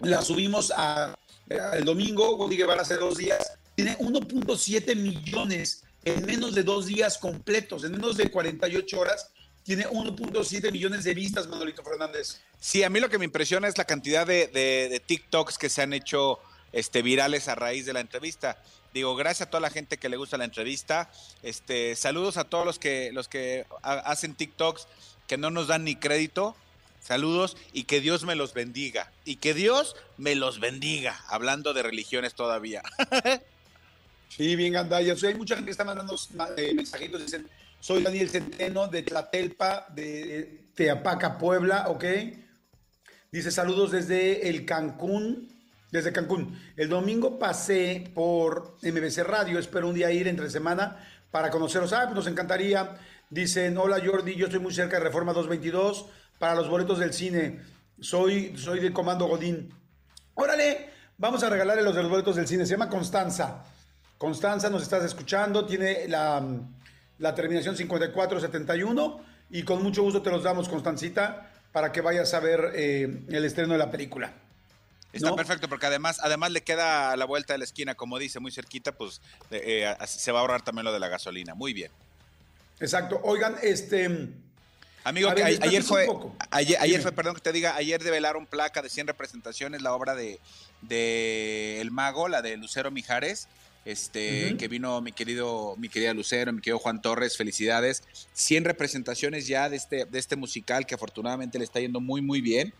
la subimos a, el domingo, Wendy que van a ser dos días. Tiene 1.7 millones en menos de dos días completos, en menos de 48 horas, tiene 1.7 millones de vistas, Manolito Fernández. Sí, a mí lo que me impresiona es la cantidad de, TikToks que se han hecho este, virales a raíz de la entrevista. Digo, gracias a toda la gente que le gusta la entrevista. Este, saludos a todos los que, los que hacen TikToks que no nos dan ni crédito. Saludos y que Dios me los bendiga. Y que Dios me los bendiga, hablando de religiones todavía. [laughs] Sí, bien, Gandaya. hay mucha gente que está mandando eh, mensajitos. Dicen, soy Daniel Centeno de Tlatelpa, de Teapaca, Puebla, ¿ok? Dice, saludos desde el Cancún, desde Cancún. El domingo pasé por MBC Radio, espero un día ir entre semana para conoceros. Ah, pues nos encantaría. Dicen, hola Jordi, yo estoy muy cerca de Reforma 222 para los boletos del cine. Soy, soy de Comando Godín. Órale, vamos a regalarle los de los boletos del cine. Se llama Constanza. Constanza, nos estás escuchando, tiene la, la terminación 5471 y con mucho gusto te los damos, Constancita, para que vayas a ver eh, el estreno de la película. Está perfecto, porque además, además le queda a la vuelta de la esquina, como dice, muy cerquita, pues eh, se va a ahorrar también lo de la gasolina. Muy bien. Exacto. Oigan, este. Amigo, ayer fue, ayer, fue, perdón que te diga, ayer develaron placa de 100 representaciones, la obra de, de El Mago, la de Lucero Mijares, este, que vino mi querido, mi querida Lucero, mi querido Juan Torres, felicidades. 100 representaciones ya de este, de este musical que afortunadamente le está yendo muy, muy bien.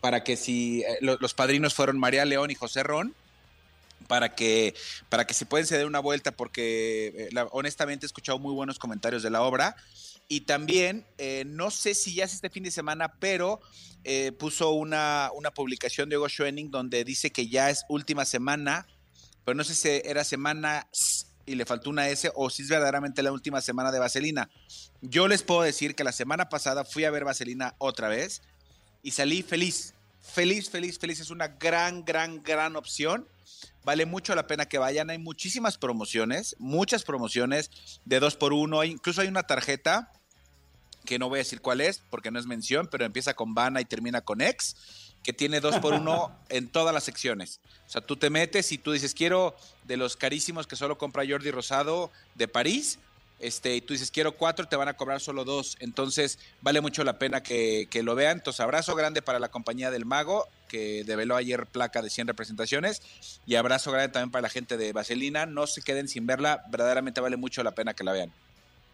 Para que si eh, los padrinos fueron María León y José Ron, para que, para que se pueden ceder una vuelta, porque eh, honestamente he escuchado muy buenos comentarios de la obra. Y también, eh, no sé si ya es este fin de semana, pero puso una, una publicación de Hugo Schoening donde dice que ya es última semana pero no sé si era semana y le faltó una S o si es verdaderamente la última semana de Vaselina. Yo les puedo decir que la semana pasada fui a ver Vaselina otra vez y salí feliz. Feliz, feliz, feliz. Es una gran, gran, gran opción. Vale mucho la pena que vayan. Hay muchísimas promociones, muchas promociones de dos por uno. Incluso hay una tarjeta que no voy a decir cuál es porque no es mención, pero empieza con Vana y termina con X que tiene dos por uno [laughs] en todas las secciones. O sea, tú te metes y tú dices, quiero de los carísimos que solo compra Jordi Rosado de París, este, y tú dices, quiero cuatro, te van a cobrar solo dos. Entonces, vale mucho la pena que, que, lo vean. Entonces, abrazo grande para la compañía del Mago, que develó ayer placa de 100 representaciones. Y abrazo grande también para la gente de Vaselina. No se queden sin verla, verdaderamente vale mucho la pena que la vean.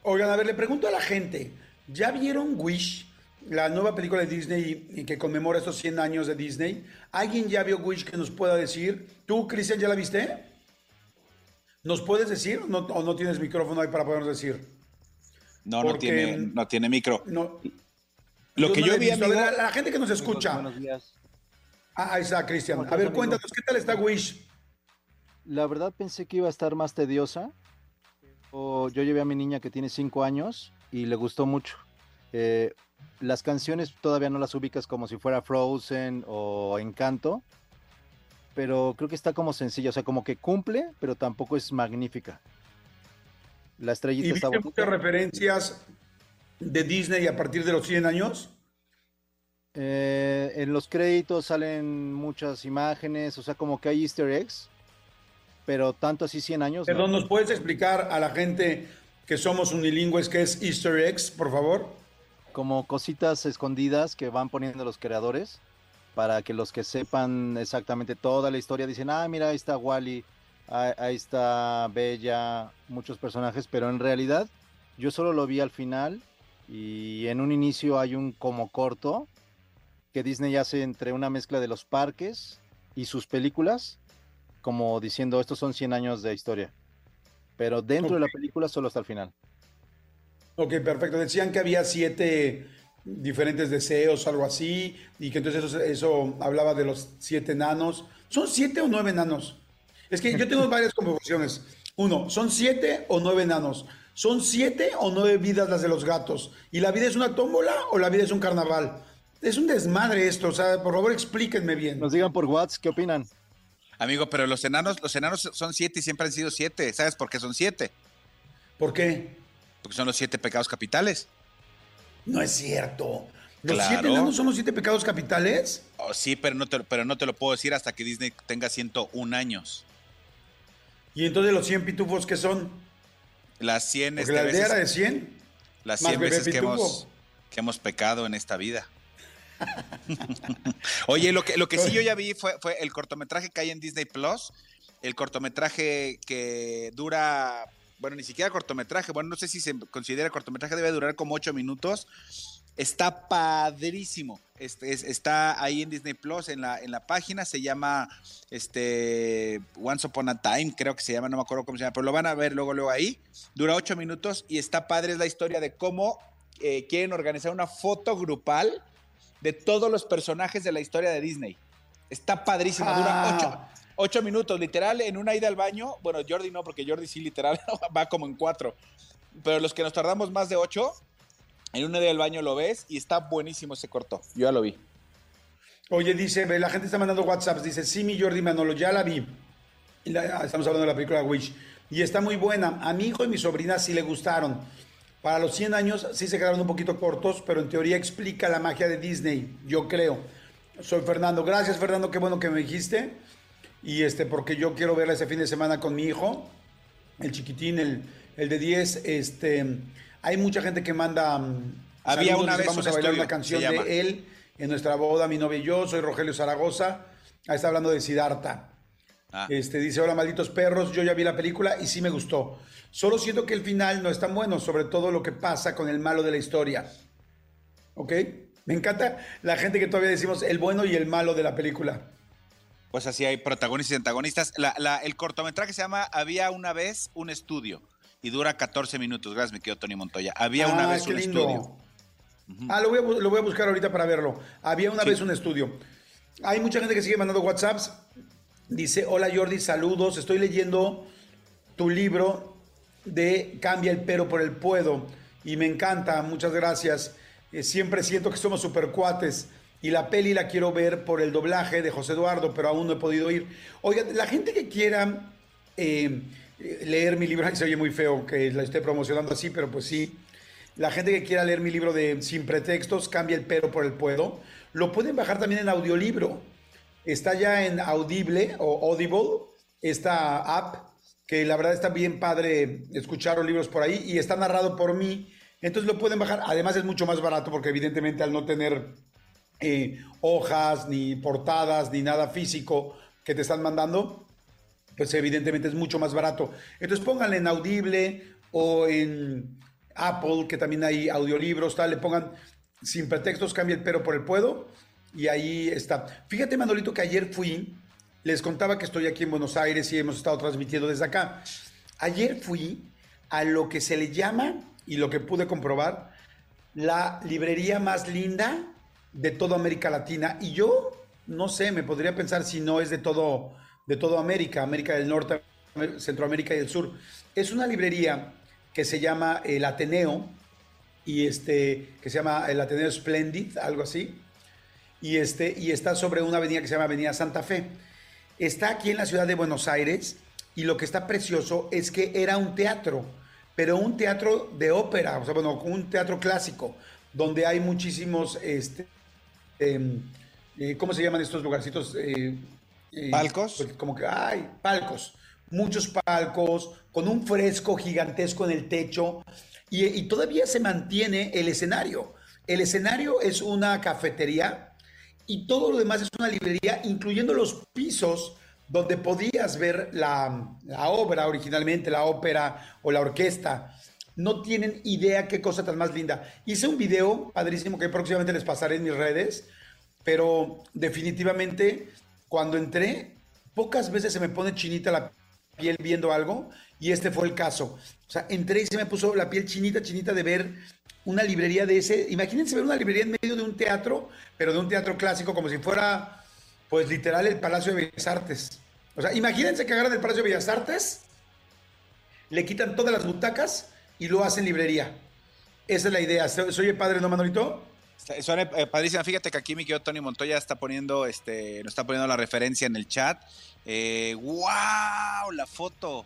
Oigan, a ver, le pregunto a la gente, ¿ya vieron Wish? La nueva película de Disney que conmemora estos 100 años de Disney. ¿Alguien ya vio Wish que nos pueda decir? ¿Tú, Cristian, ya la viste? ¿Nos puedes decir o no tienes micrófono ahí para podernos decir? No, no tiene, no tiene micro. No, Lo que yo vi, amigo, la, la, gente que nos escucha. Buenos días. Ah, ahí está, Cristian. A ver, cuéntanos, ¿qué tal está Wish? La verdad pensé que iba a estar más tediosa. O yo llevé a mi niña que tiene 5 años y le gustó mucho. Eh, las canciones todavía no las ubicas como si fuera Frozen o Encanto, pero creo que está como sencilla, o sea, como que cumple, pero tampoco es magnífica. La estrellita ¿Y está bonita. muchas referencias de Disney a partir de los 100 años? Eh, en los créditos salen muchas imágenes, o sea, como que hay easter eggs, pero tanto así 100 años. ¿no? Perdón, ¿nos puedes explicar a la gente que somos unilingües qué es Easter eggs, por favor? Como cositas escondidas que van poniendo los creadores para que los que sepan exactamente toda la historia dicen, ah, mira, ahí está Wally, ahí, está Bella, muchos personajes, pero en realidad yo solo lo vi al final y en un inicio hay un como corto que Disney hace entre una mezcla de los parques y sus películas, como diciendo, estos son 100 años de historia. Pero dentro de la película solo hasta el final. Ok, perfecto. Decían que había siete diferentes deseos, algo así, y que entonces eso, eso hablaba de los siete enanos. ¿Son siete o nueve enanos? Es que yo tengo [laughs] varias confusiones. Uno, ¿son siete o nueve enanos? ¿Son siete o nueve vidas las de los gatos? ¿Y la vida es una tómbola o la vida es un carnaval? Es un desmadre esto, o sea, por favor explíquenme bien. Nos digan por WhatsApp qué opinan. Amigo, pero los enanos, los enanos son siete y siempre han sido siete. ¿Sabes por qué son siete? ¿Por qué? Porque son los siete pecados capitales. No es cierto. ¿Los Claro. siete enanos son los siete pecados capitales? Oh, sí, pero no, te, pero no te lo puedo decir hasta que Disney tenga 101 años. ¿Y entonces los 100 pitufos qué son? Las 100, Porque este, la aldea veces, era de 100. las más 100 bebé veces que hemos, que hemos pecado en esta vida. [laughs] Oye, lo que, lo que sí yo ya vi fue, fue el cortometraje que hay en Disney Plus. El cortometraje que dura, bueno, ni siquiera cortometraje, bueno, no sé si se considera cortometraje, debe durar como ocho minutos. Está padrísimo. Este, es- está ahí en Disney Plus, en la, en la página, se llama este Once Upon a Time, creo que se llama, no me acuerdo cómo se llama, pero lo van a ver luego, luego ahí. Dura ocho minutos y está padre, es la historia de cómo eh, quieren organizar una foto grupal de todos los personajes de la historia de Disney. Está padrísimo, dura Ah. ocho, ocho minutos, literal, en una ida al baño. Bueno, Jordi no, porque Jordi sí, literal, [laughs] va como en cuatro. Pero los que nos tardamos más de ocho, en una ida al baño lo ves y está buenísimo ese corto. Yo ya lo vi. Oye, dice, la gente está mandando WhatsApps. Dice, sí, mi Jordi Manolo, ya la vi. Ah, estamos hablando de la película Wish. Y está muy buena. A mi hijo y mi sobrina sí le gustaron. Para los 100 años sí se quedaron un poquito cortos, pero en teoría explica la magia de Disney, yo creo. Soy Fernando. Gracias, Fernando, qué bueno que me dijiste. Y este, porque yo quiero verla ese fin de semana con mi hijo, el chiquitín, el, el de 10. Este, hay mucha gente que manda. mm, Había saludos, una vez Vamos un a bailar una canción de él en nuestra boda, mi novia y yo. Soy Rogelio Zaragoza. Ahí está hablando de Siddhartha. Ah. Este dice, hola malditos perros, yo ya vi la película y sí me gustó. Solo siento que el final no es tan bueno, sobre todo lo que pasa con el malo de la historia. ¿Ok? Me encanta la gente que todavía decimos el bueno y el malo de la película. Pues así hay protagonistas y antagonistas. La- la- el cortometraje se llama Había una vez un estudio y dura 14 minutos. Gracias, mi querido Tony Montoya. Había una Ah, vez un lindo. estudio. Ah, lo voy, a, bu- lo voy a buscar ahorita para verlo. Había una Sí. vez un estudio. Hay mucha gente que sigue mandando WhatsApps. Dice, hola Jordi, saludos. Estoy leyendo tu libro de Cambia el pero por el puedo. Y me encanta, muchas gracias. Eh, siempre siento que somos super cuates. Y la peli la quiero ver por el doblaje de José Eduardo, pero aún no he podido ir. Oiga, la gente que quiera eh, leer mi libro, [laughs] se oye muy feo que la esté promocionando así, pero pues sí. La gente que quiera leer mi libro de Sin Pretextos, Cambia el pero por el puedo, lo pueden bajar también en audiolibro. Está ya en Audible o Audible, esta app, que la verdad está bien padre escuchar los libros por ahí y está narrado por mí. Entonces lo pueden bajar. Además es mucho más barato porque evidentemente al no tener eh, hojas, ni portadas, ni nada físico que te están mandando, pues evidentemente es mucho más barato. Entonces pónganle en Audible o en Apple, que también hay audiolibros, tal, le pongan sin pretextos, cambia el pero por el puedo, y ahí está. Fíjate, Manolito, que ayer fui, les contaba que estoy aquí en Buenos Aires y hemos estado transmitiendo desde acá. Ayer fui a lo que se le llama, y lo que pude comprobar, la librería más linda de toda América Latina. Y yo, no sé, me podría pensar si no es de todo, de todo América, América del Norte, Centroamérica y del Sur. Es una librería que se llama el Ateneo y este, que se llama el Ateneo Splendid, algo así. Y, este, y está sobre una avenida que se llama Avenida Santa Fe. Está aquí en la ciudad de Buenos Aires y lo que está precioso es que era un teatro, pero un teatro de ópera, o sea, bueno, un teatro clásico, donde hay muchísimos, este, eh, ¿cómo se llaman estos lugarcitos? Eh, eh, ¿Palcos? pues, como que hay palcos, muchos palcos, con un fresco gigantesco en el techo y, y todavía se mantiene el escenario. El escenario es una cafetería y todo lo demás es una librería, incluyendo los pisos donde podías ver la, la obra originalmente, la ópera o la orquesta. No tienen idea qué cosa tan más linda. Hice un video padrísimo que próximamente les pasaré en mis redes, pero definitivamente cuando entré, pocas veces se me pone chinita la piel viendo algo y este fue el caso. O sea, entré y se me puso la piel chinita, chinita de ver una librería de ese. Imagínense ver una librería en medio de un teatro, pero de un teatro clásico, como si fuera, pues literal, el Palacio de Bellas Artes. O sea, imagínense que agarran el Palacio de Bellas Artes, le quitan todas las butacas y lo hacen librería. Esa es la idea. ¿Se oye padre, no, Manolito? Suena eh, padrísima. Fíjate que aquí mi querido Tony Montoya está poniendo, este, nos está poniendo la referencia en el chat. Eh, ¡Wow! La foto.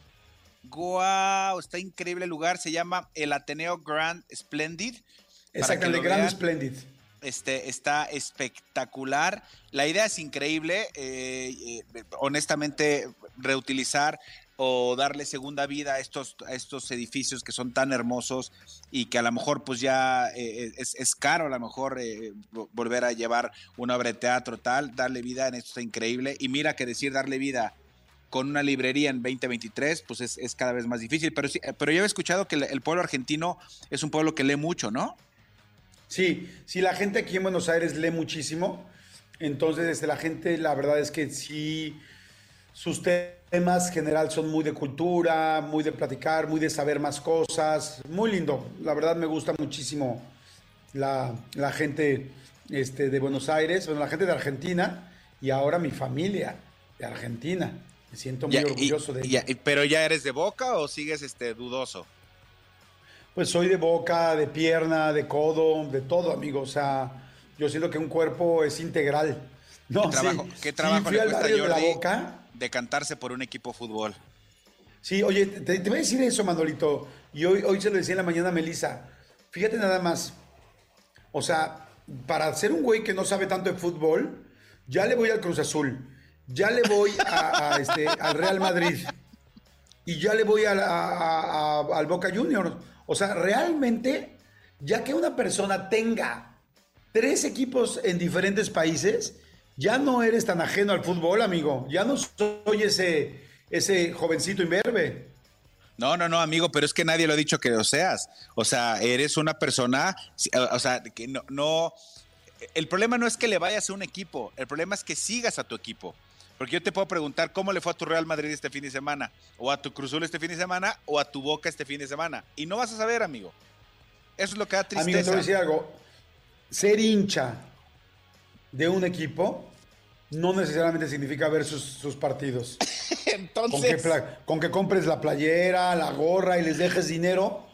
¡Wow! Está increíble el lugar. Se llama el Ateneo Grand Splendid. Exactamente, Grand vean. Splendid. Este, está espectacular. La idea es increíble. eh, eh, honestamente, reutilizar o darle segunda vida a estos, a estos edificios que son tan hermosos y que a lo mejor pues ya eh, es, es caro a lo mejor eh, vo- volver a llevar una obra de teatro tal, darle vida en esto está increíble. Y mira que decir darle vida con una librería en 2023 pues es, es cada vez más difícil. Pero, sí, pero yo he escuchado que el, pueblo argentino es un pueblo que lee mucho, ¿no? Sí, sí, la gente aquí en Buenos Aires lee muchísimo. Entonces, este, la gente, la verdad es que sí, sus temas en general son muy de cultura, muy de platicar, muy de saber más cosas. Muy lindo. La verdad me gusta muchísimo la, la gente este, de Buenos Aires, bueno, la gente de Argentina y ahora mi familia de Argentina. Me siento muy Ya, orgulloso de y- ellos. y- pero ya eres de boca o sigues este dudoso? Pues soy de boca, de pierna, de codo, de todo, amigo. O sea, yo siento que un cuerpo es integral. No, ¿Qué trabajo, sí. qué Sí, trabajo fui le cuesta barrio de la Jordi boca. de cantarse por un equipo de fútbol? Sí, oye, te, te voy a decir eso, Manolito. Y hoy, hoy se lo decía en la mañana a Melissa. Fíjate nada más. O sea, para ser un güey que no sabe tanto de fútbol, ya le voy al Cruz Azul, ya le voy a- a [laughs] este, al Real Madrid y ya le voy a- a- al Boca Juniors. O sea, realmente, ya que una persona tenga tres equipos en diferentes países, ya no eres tan ajeno al fútbol, amigo. Ya no soy ese, ese jovencito imberbe. No, no, no, amigo, pero es que nadie lo ha dicho que lo seas. O sea, eres una persona, o o sea, que no, no, el problema no es que le vayas a un equipo, el problema es que sigas a tu equipo. Porque yo te puedo preguntar cómo le fue a tu Real Madrid este fin de semana, o a tu Cruzul este fin de semana, o a tu Boca este fin de semana. Y no vas a saber, amigo. Eso es lo que da tristeza. Amigo, te voy a decir algo. Ser hincha de un equipo no necesariamente significa ver sus, sus partidos. [laughs] Con que, Entonces, con que compres la playera, la gorra y les dejes dinero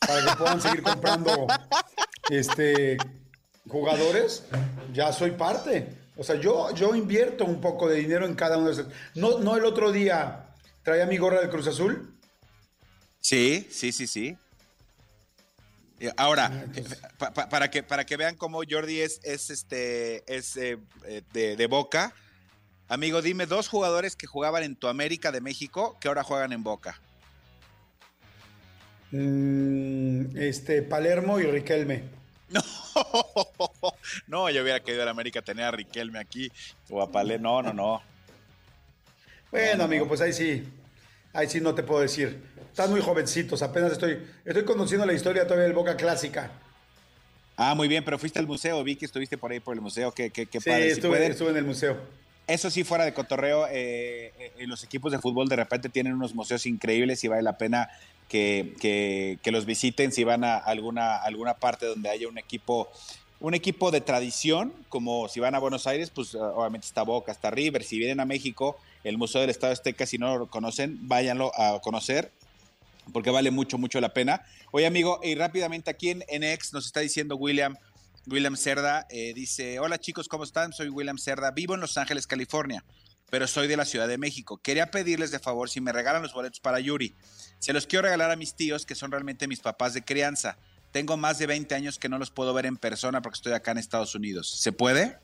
para que puedan seguir comprando este, jugadores, ya soy parte. O sea, yo, yo invierto un poco de dinero en cada uno de esos. No, no el otro día traía mi gorra de Cruz Azul. Sí, sí, sí, sí. Eh, Ahora, Ah, eh, pa- pa- para, que, para que vean cómo Jordi es, es, este, es eh, eh, de, de Boca, amigo, dime dos jugadores que jugaban en tu América de México que ahora juegan en Boca. Mm, este, Palermo y Riquelme. [laughs] No, no, yo hubiera querido en América tener a Riquelme aquí o a Palé. No, no, no. Bueno, no, amigo, pues ahí sí. Ahí sí no te puedo decir. Están muy jovencitos, apenas estoy, estoy conociendo la historia todavía del Boca Clásica. Ah, muy bien, pero fuiste al museo, vi que estuviste por ahí por el museo, qué, qué, qué Sí, padre. Estuve, estuve en el museo. Eso sí, fuera de cotorreo, eh, eh, eh, los equipos de fútbol de repente tienen unos museos increíbles y vale la pena que, que- que los visiten si van a alguna, alguna parte donde haya un equipo, un equipo de tradición, como si van a Buenos Aires, pues eh, obviamente está Boca, está River. Si vienen a México, el Museo del Estado Azteca, si no lo conocen, váyanlo a conocer. Porque vale mucho, mucho la pena. Oye, amigo, y rápidamente aquí en, en X nos está diciendo William, William Cerda, eh, dice, hola chicos, ¿cómo están? Soy William Cerda, vivo en Los Ángeles, California, pero soy de la Ciudad de México. Quería pedirles de favor si me regalan los boletos para Yuri. Se los quiero regalar a mis tíos, que son realmente mis papás de crianza. Tengo más de 20 años que no los puedo ver en persona porque estoy acá en Estados Unidos. ¿Se puede?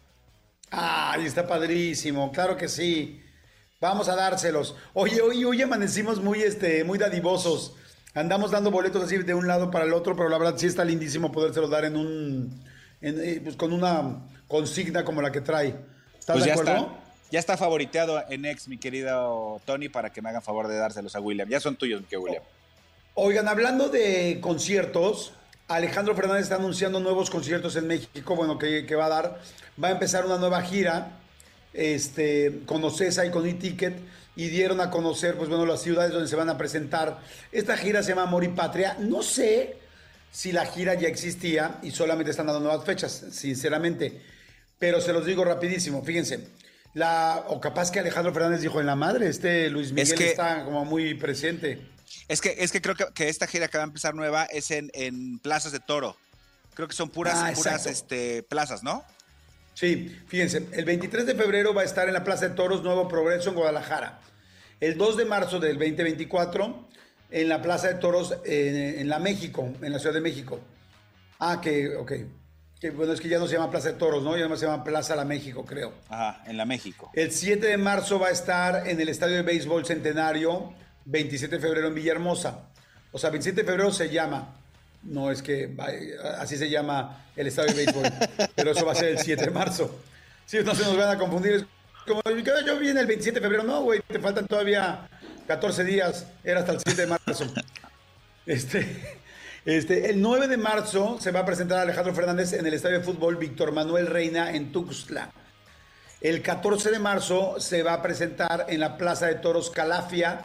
Ay, está padrísimo, claro que sí. Vamos a dárselos. Oye, hoy, hoy amanecimos muy, este, muy dadivosos. Andamos dando boletos así de un lado para el otro, pero la verdad sí está lindísimo podérselos dar en un, en, eh, pues con una consigna como la que trae. ¿Estás Pues de ya acuerdo? está, ya está favoriteado en ex, mi querido Tony, para que me hagan favor de dárselos a William. Ya son tuyos, mi querido William. Oigan, hablando de conciertos, Alejandro Fernández está anunciando nuevos conciertos en México, bueno, que, que va a dar. Va a empezar una nueva gira este, con Ocesa y con e-Ticket y dieron a conocer, pues bueno, las ciudades donde se van a presentar. Esta gira se llama Amor y Patria. No sé si la gira ya existía y solamente están dando nuevas fechas, sinceramente. Pero se los digo rapidísimo, fíjense. La, o capaz que Alejandro Fernández dijo en la madre, este Luis Miguel que- está como muy presente. Es que, es que creo que, que esta gira que va a empezar nueva es en, en plazas de toro. Creo que son puras, Ah, puras este, plazas, ¿no? Sí, fíjense, el 23 de febrero va a estar en la Plaza de Toros Nuevo Progreso en Guadalajara. El 2 de marzo del 2024 en la Plaza de Toros en, en la México, en la Ciudad de México. Ah, que, ok. Que, bueno, es que ya no se llama Plaza de Toros, ¿no? Ya no se llama Plaza La México, creo. Ajá, en la México. El 7 de marzo va a estar en el Estadio de Béisbol Centenario, 27 de febrero en Villahermosa. O sea, 27 de febrero se llama. No es que así se llama el Estadio de Béisbol, pero eso va a ser el 7 de marzo. Sí, no se nos van a confundir. Es como, yo vine el 27 de febrero. No, güey, te faltan todavía 14 días. Era hasta el 7 de marzo. Este, este, el 9 de marzo se va a presentar Alejandro Fernández en el Estadio de Fútbol Víctor Manuel Reina en Tuxtla. El 14 de marzo se va a presentar en la Plaza de Toros Calafia,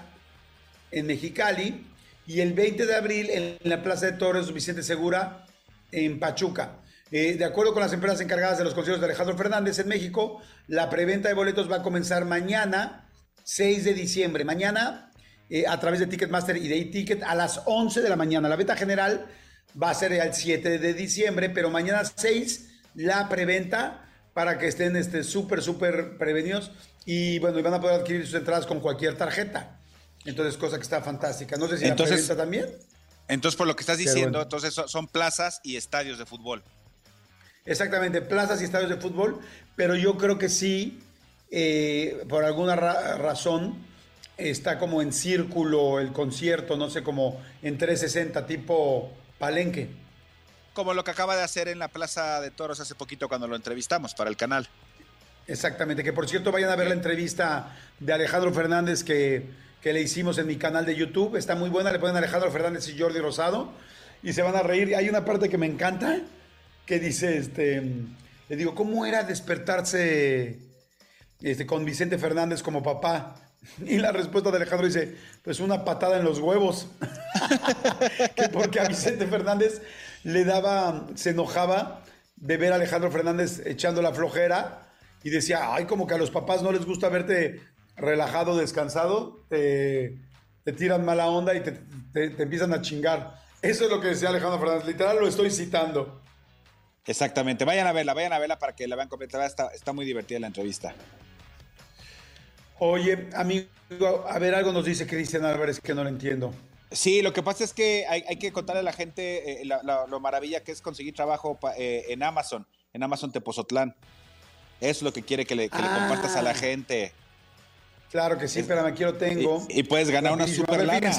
en Mexicali. Y el 20 de abril en la Plaza de Toros Vicente Segura, en Pachuca. Eh, de acuerdo con las empresas encargadas de los conciertos de Alejandro Fernández en México, la preventa de boletos va a comenzar mañana, 6 de diciembre. Mañana, eh, a través de Ticketmaster y de e-Ticket, a las 11 de la mañana. La venta general va a ser el 7 de diciembre, pero mañana 6 la preventa para que estén este, súper, súper prevenidos. Y bueno, van a poder adquirir sus entradas con cualquier tarjeta. Entonces, cosa que está fantástica. No sé si Entonces- la también. Entonces, por lo que estás diciendo, bueno. entonces son, son plazas y estadios de fútbol. Exactamente, plazas y estadios de fútbol, pero yo creo que sí, eh, por alguna ra- razón, está como en círculo el concierto, no sé, como en 360, tipo palenque. Como lo que acaba de hacer en la Plaza de Toros hace poquito cuando lo entrevistamos para el canal. Exactamente, que por cierto vayan a ver la entrevista de Alejandro Fernández que, que le hicimos en mi canal de YouTube, está muy buena, le ponen Alejandro Fernández y Jordi Rosado y se van a reír. Hay una parte que me encanta que dice, este, le digo, ¿cómo era despertarse este, con Vicente Fernández como papá? [laughs] Y la respuesta de Alejandro dice, pues una patada en los huevos. [laughs] que porque a Vicente Fernández le daba, se enojaba de ver a Alejandro Fernández echando la flojera y decía, ay, como que a los papás no les gusta verte relajado, descansado, te, te tiran mala onda y te, te- te empiezan a chingar. Eso es lo que decía Alejandro Fernández, literal lo estoy citando. Exactamente. Vayan a verla, vayan a verla para que la vean completa. Está, está muy divertida la entrevista. Oye, amigo, a ver, algo nos dice Cristian Álvarez que no lo entiendo. Sí, lo que pasa es que hay, hay que contarle a la gente eh, la- la- lo maravilla que es conseguir trabajo pa- eh, en Amazon, en Amazon Tepozotlán. Es lo que quiere que le, que le Ah. compartas a la gente. Claro que sí, espérame, aquí lo tengo. Y, y puedes ganar una super lana.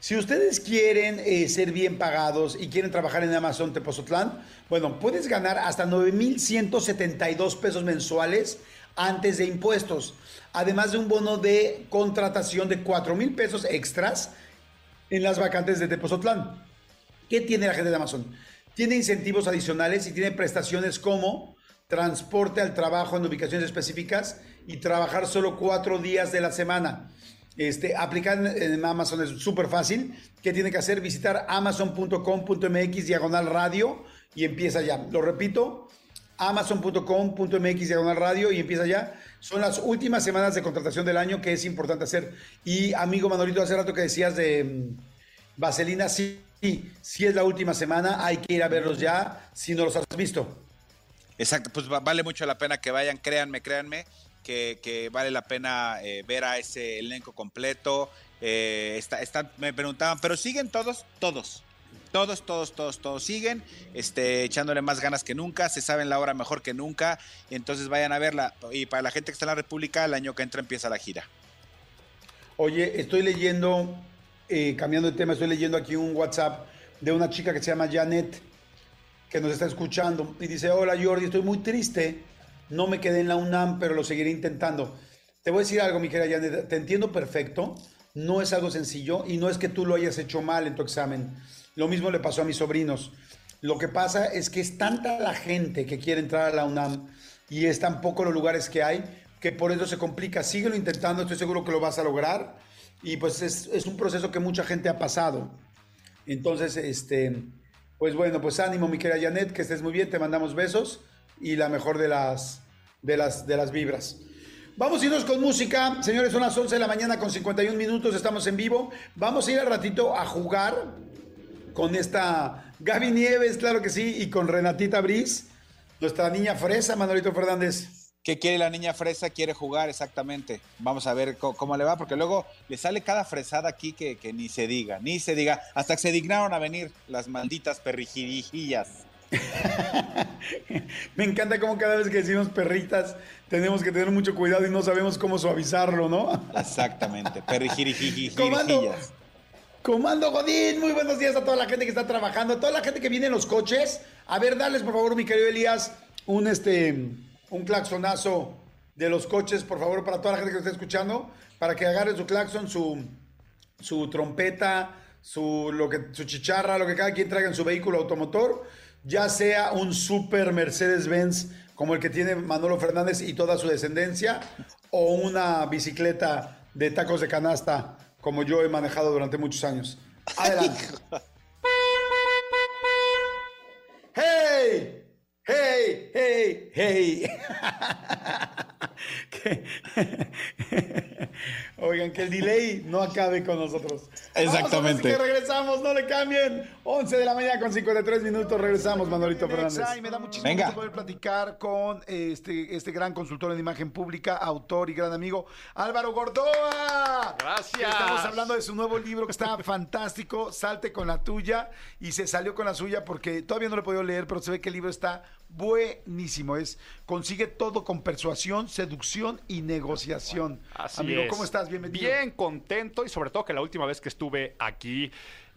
Si ustedes quieren eh, ser bien pagados y quieren trabajar en Amazon Tepozotlán, bueno, puedes ganar hasta 9,172 pesos mensuales antes de impuestos, además de un bono de contratación de 4 mil pesos extras en las vacantes de Tepozotlán. ¿Qué tiene la gente de Amazon? Tiene incentivos adicionales y tiene prestaciones como transporte al trabajo en ubicaciones específicas y trabajar solo cuatro días de la semana. Este, aplicar en Amazon es súper fácil. ¿Qué tiene que hacer? Visitar amazon.com.mx diagonal radio y empieza ya. Lo repito, amazon.com.mx diagonal radio y empieza ya. Son las últimas semanas de contratación del año que es importante hacer. Y amigo Manolito, hace rato que decías de mm, Vaselina, sí, sí es la última semana, hay que ir a verlos ya si no los has visto. Exacto, pues va- vale mucho la pena que vayan, créanme, créanme, que, vale la pena eh, ver a ese elenco completo. Eh, me preguntaban, pero siguen todos, todos. Todos, todos, todos, todos siguen, este, echándole más ganas que nunca, se saben la hora mejor que nunca, entonces vayan a verla. Y para la gente que está en la República, el año que entra empieza la gira. Oye, estoy leyendo, eh, cambiando de tema, estoy leyendo aquí un WhatsApp de una chica que se llama Janet, que nos está escuchando y dice, hola Jordi, estoy muy triste, no me quedé en la UNAM, pero lo seguiré intentando. Te voy a decir algo, mi querida Janet, te entiendo perfecto, no es algo sencillo y no es que tú lo hayas hecho mal en tu examen. Lo mismo le pasó a mis sobrinos. Lo que pasa es que es tanta la gente que quiere entrar a la UNAM y es tan poco los lugares que hay que por eso se complica. Síguelo intentando, estoy seguro que lo vas a lograr. Y pues es, es un proceso que mucha gente ha pasado. Entonces, este, pues bueno, pues ánimo, mi querida Janet, que estés muy bien, te mandamos besos y la mejor de las, de las, de las vibras. Vamos a irnos con música. Señores, son las 11 de la mañana con 51 minutos, estamos en vivo. Vamos a ir al ratito a jugar con esta Gaby Nieves, claro que sí, y con Renatita Briz, nuestra niña fresa, Manolito Fernández. ¿Qué quiere la niña fresa? Quiere jugar, exactamente. Vamos a ver cómo, le va, porque luego le sale cada fresada aquí que, que ni se diga, ni se diga. Hasta que se dignaron a venir las malditas perrijirijillas. [laughs] Me encanta cómo cada vez que decimos perritas tenemos que tener mucho cuidado y no sabemos cómo suavizarlo, ¿no? [laughs] Exactamente, perrijirijillas. Comando, Comando Godín, muy buenos días a toda la gente que está trabajando, a toda la gente que viene en los coches. A ver, dales por favor, mi querido Elías, un este un claxonazo de los coches, por favor, para toda la gente que está escuchando, para que agarren su claxon, su, su trompeta, su, lo que, su chicharra, lo que cada quien traiga en su vehículo automotor, ya sea un super Mercedes-Benz como el que tiene Manolo Fernández y toda su descendencia, o una bicicleta de tacos de canasta como yo he manejado durante muchos años. Adelante. [laughs] ¡Hey! ¡Hey! ¡Hey! [laughs] [laughs] Oigan, que el delay no acabe con nosotros. Exactamente. Vamos, que regresamos, no le cambien. 11 de la mañana con 53 minutos, regresamos, Manolito Fernández. y me da muchísimo Venga. gusto poder platicar con este, este gran consultor en imagen pública, autor y gran amigo, Álvaro Gordoa. Gracias. Estamos hablando de su nuevo libro que está fantástico, Salte con la tuya, y se salió con la suya porque todavía no lo he podido leer, pero se ve que el libro está buenísimo. Es Consigue todo con persuasión, seducción y negociación. Así Amigo, es. ¿cómo estás? Bienvenido. Bien contento y sobre todo que la última vez que estuve aquí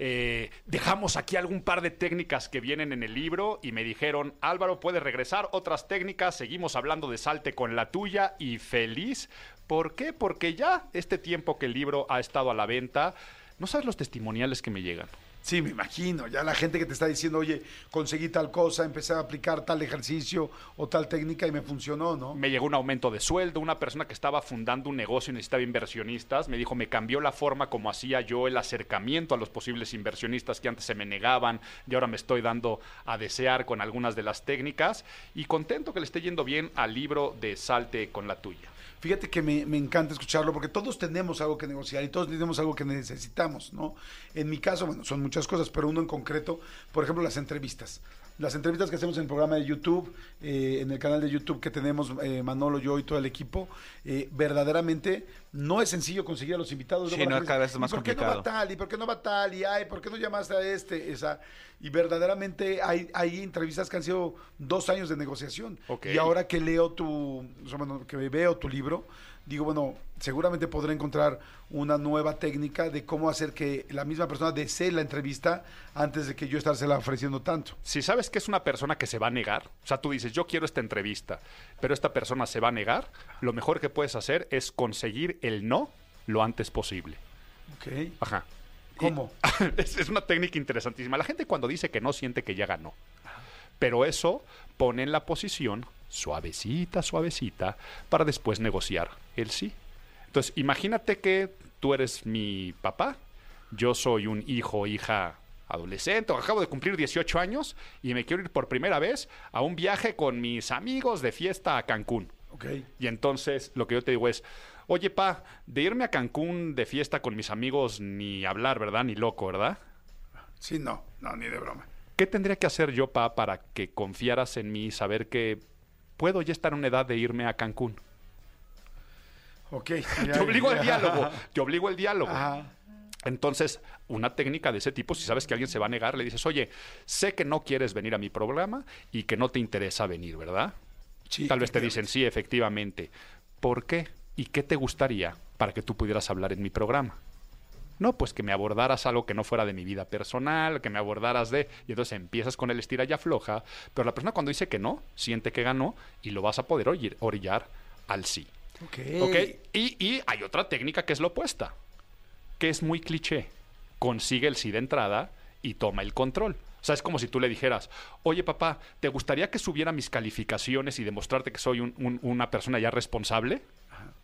eh, dejamos aquí algún par de técnicas que vienen en el libro y me dijeron, Álvaro, puedes regresar otras técnicas, seguimos hablando de salte con la tuya y feliz. ¿Por qué? Porque ya este tiempo que el libro ha estado a la venta, no sabes los testimoniales que me llegan. Sí, me imagino. Ya la gente que te está diciendo, oye, conseguí tal cosa, empecé a aplicar tal ejercicio o tal técnica y me funcionó, ¿no? me llegó un aumento de sueldo, una persona que estaba fundando un negocio y necesitaba inversionistas, me dijo, me cambió la forma como hacía yo el acercamiento a los posibles inversionistas que antes se me negaban y ahora me estoy dando a desear con algunas de las técnicas y contento que le esté yendo bien al libro de Salte con la tuya. Fíjate que me, encanta escucharlo porque todos tenemos algo que negociar y todos tenemos algo que necesitamos, ¿no? En mi caso, bueno, son muchas cosas, pero uno en concreto, por ejemplo, las entrevistas. Las entrevistas que hacemos en el programa de YouTube, eh, en el canal de YouTube que tenemos eh, Manolo, yo y todo el equipo, eh, verdaderamente no es sencillo conseguir a los invitados. Sí, no, cada vez es más ¿Y por qué no va tal? ¿Y por qué no va tal? Y ay, ¿por qué no llamaste a este? Esa. Y verdaderamente hay, hay entrevistas que han sido dos años de negociación. Y ahora que leo tu, bueno, que veo tu libro, digo, bueno, seguramente podré encontrar una nueva técnica de cómo hacer que la misma persona desee la entrevista antes de que yo estársela ofreciendo tanto. Si sabes que es una persona que se va a negar, o sea, tú dices, yo quiero esta entrevista, pero esta persona se va a negar, lo mejor que puedes hacer es conseguir el no lo antes posible. Ok. Ajá. ¿Cómo? [laughs] es, es una técnica interesantísima. La gente cuando dice que no siente que ya ganó. Pero eso pone en la posición suavecita, suavecita, para después negociar el sí. Entonces, imagínate que tú eres mi papá, yo soy un hijo o hija adolescente, o acabo de cumplir 18 años y me quiero ir por primera vez a un viaje con mis amigos de fiesta a Cancún. Ok. Ok. Y entonces lo que yo te digo es, oye, pa, de irme a Cancún de fiesta con mis amigos ni hablar, ¿verdad? Ni loco, ¿verdad? Sí, no, no, ni de broma. ¿Qué tendría que hacer yo, pa, para que confiaras en mí y saber que puedo ya estar en una edad de irme a Cancún? Ok. [laughs] Te obligo al diálogo, te obligo al diálogo. Ajá. Entonces, una técnica de ese tipo, si sabes que alguien se va a negar, le dices, oye, sé que no quieres venir a mi programa y que no te interesa venir, ¿verdad? Sí, Tal vez te dicen, sí, efectivamente. ¿Por qué? ¿Y qué te gustaría para que tú pudieras hablar en mi programa? No, pues que me abordaras algo que no fuera de mi vida personal, que me abordaras de... Y entonces empiezas con el estira y afloja, pero la persona cuando dice que no, siente que ganó y lo vas a poder oír- orillar al sí. Ok. Y, y hay otra técnica que es la opuesta, que es muy cliché. Consigue el sí de entrada y toma el control. O sea, es como si tú le dijeras, oye papá, ¿te gustaría que subiera mis calificaciones y demostrarte que soy un- un- una persona ya responsable?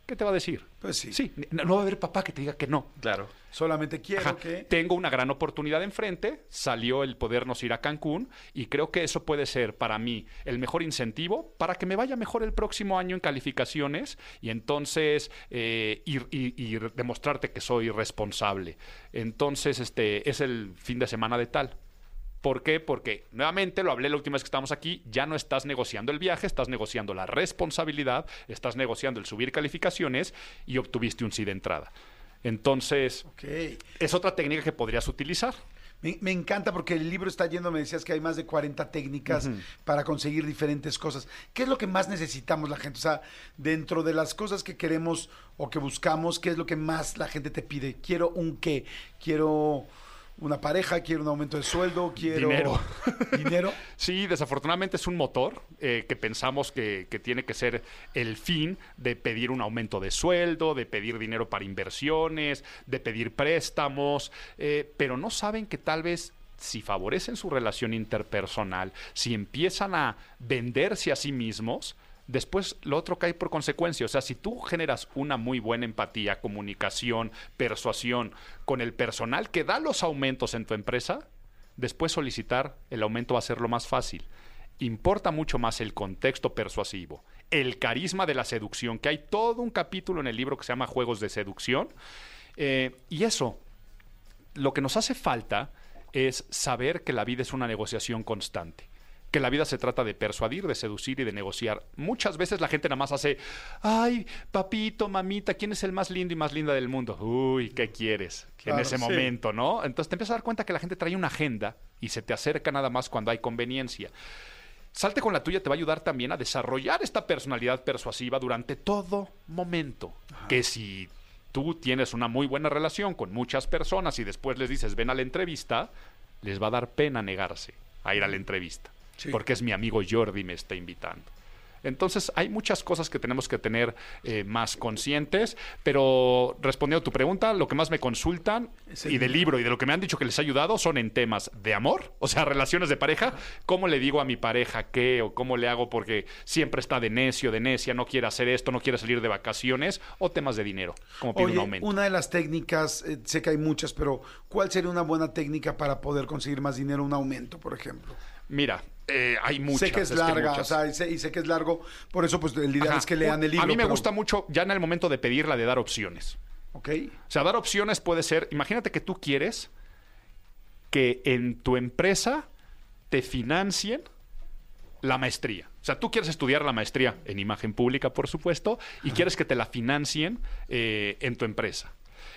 ¿Qué te va a decir? Pues sí. Sí, no, va a haber papá que te diga que no. Claro. Solamente quiero Ajá, que. Tengo una gran oportunidad enfrente, salió el podernos ir a Cancún y creo que eso puede ser para mí el mejor incentivo para que me vaya mejor el próximo año en calificaciones y entonces eh, ir, y demostrarte que soy responsable. Entonces, este es el fin de semana de tal. ¿Por qué? Porque nuevamente lo hablé la última vez que estábamos aquí, ya no estás negociando el viaje, estás negociando la responsabilidad, estás negociando el subir calificaciones y obtuviste un sí de entrada. Entonces, es otra técnica que podrías utilizar. Me, me encanta porque el libro está lleno, me decías que hay más de 40 técnicas para conseguir diferentes cosas. ¿Qué es lo que más necesitamos la gente? O sea, dentro de las cosas que queremos o que buscamos, ¿qué es lo que más la gente te pide? Quiero un qué, quiero una pareja, quiero un aumento de sueldo, quiero... Dinero. [laughs] Dinero. Sí, desafortunadamente es un motor eh, que pensamos que, que tiene que ser el fin de pedir un aumento de sueldo, de pedir dinero para inversiones, de pedir préstamos, eh, pero no saben que tal vez si favorecen su relación interpersonal, si empiezan a venderse a sí mismos, después lo otro cae por consecuencia. O sea, si tú generas una muy buena empatía, comunicación, persuasión con el personal que da los aumentos en tu empresa, después solicitar el aumento va a ser lo más fácil. Importa mucho más el contexto persuasivo, el carisma de la seducción, que hay todo un capítulo en el libro que se llama Juegos de Seducción. Eh, y eso, lo que nos hace falta es saber que la vida es una negociación constante. Que la vida se trata de persuadir, de seducir y de negociar. Muchas veces la gente nada más hace, ay, papito, mamita, ¿quién es el más lindo y más linda del mundo? Uy, ¿qué quieres? Claro, en ese sí. momento, ¿no? Entonces te empiezas a dar cuenta que la gente trae una agenda y se te acerca nada más cuando hay conveniencia. Salte con la tuya te va a ayudar también a desarrollar esta personalidad persuasiva durante todo momento. Que si tú tienes una muy buena relación con muchas personas y después les dices ven a la entrevista, les va a dar pena negarse a ir a la entrevista. Sí. Porque es mi amigo Jordi me está invitando. Entonces hay muchas cosas que tenemos que tener eh, más conscientes, pero respondiendo a tu pregunta, lo que más me consultan y del libro y de lo que me han dicho que les ha ayudado son en temas de amor, [laughs] o sea, relaciones de pareja, cómo le digo a mi pareja qué o cómo le hago porque siempre está de necio, de necia, no quiere hacer esto, no quiere salir de vacaciones, o temas de dinero, como pide un aumento. una de las técnicas, eh, sé que hay muchas, pero ¿cuál sería una buena técnica para poder conseguir más dinero, un aumento, por ejemplo? Mira, eh, hay muchas. sé que es larga, o sea, y sé, y sé que es largo, por eso pues el ideal Ajá. es que lean el libro. A mí me pero- gusta mucho ya en el momento de pedirla de dar opciones. Ok, O sea, dar opciones puede ser, imagínate que tú quieres que en tu empresa te financien la maestría. O sea, tú quieres estudiar la maestría en imagen pública, por supuesto, y quieres que te la financien eh, en tu empresa.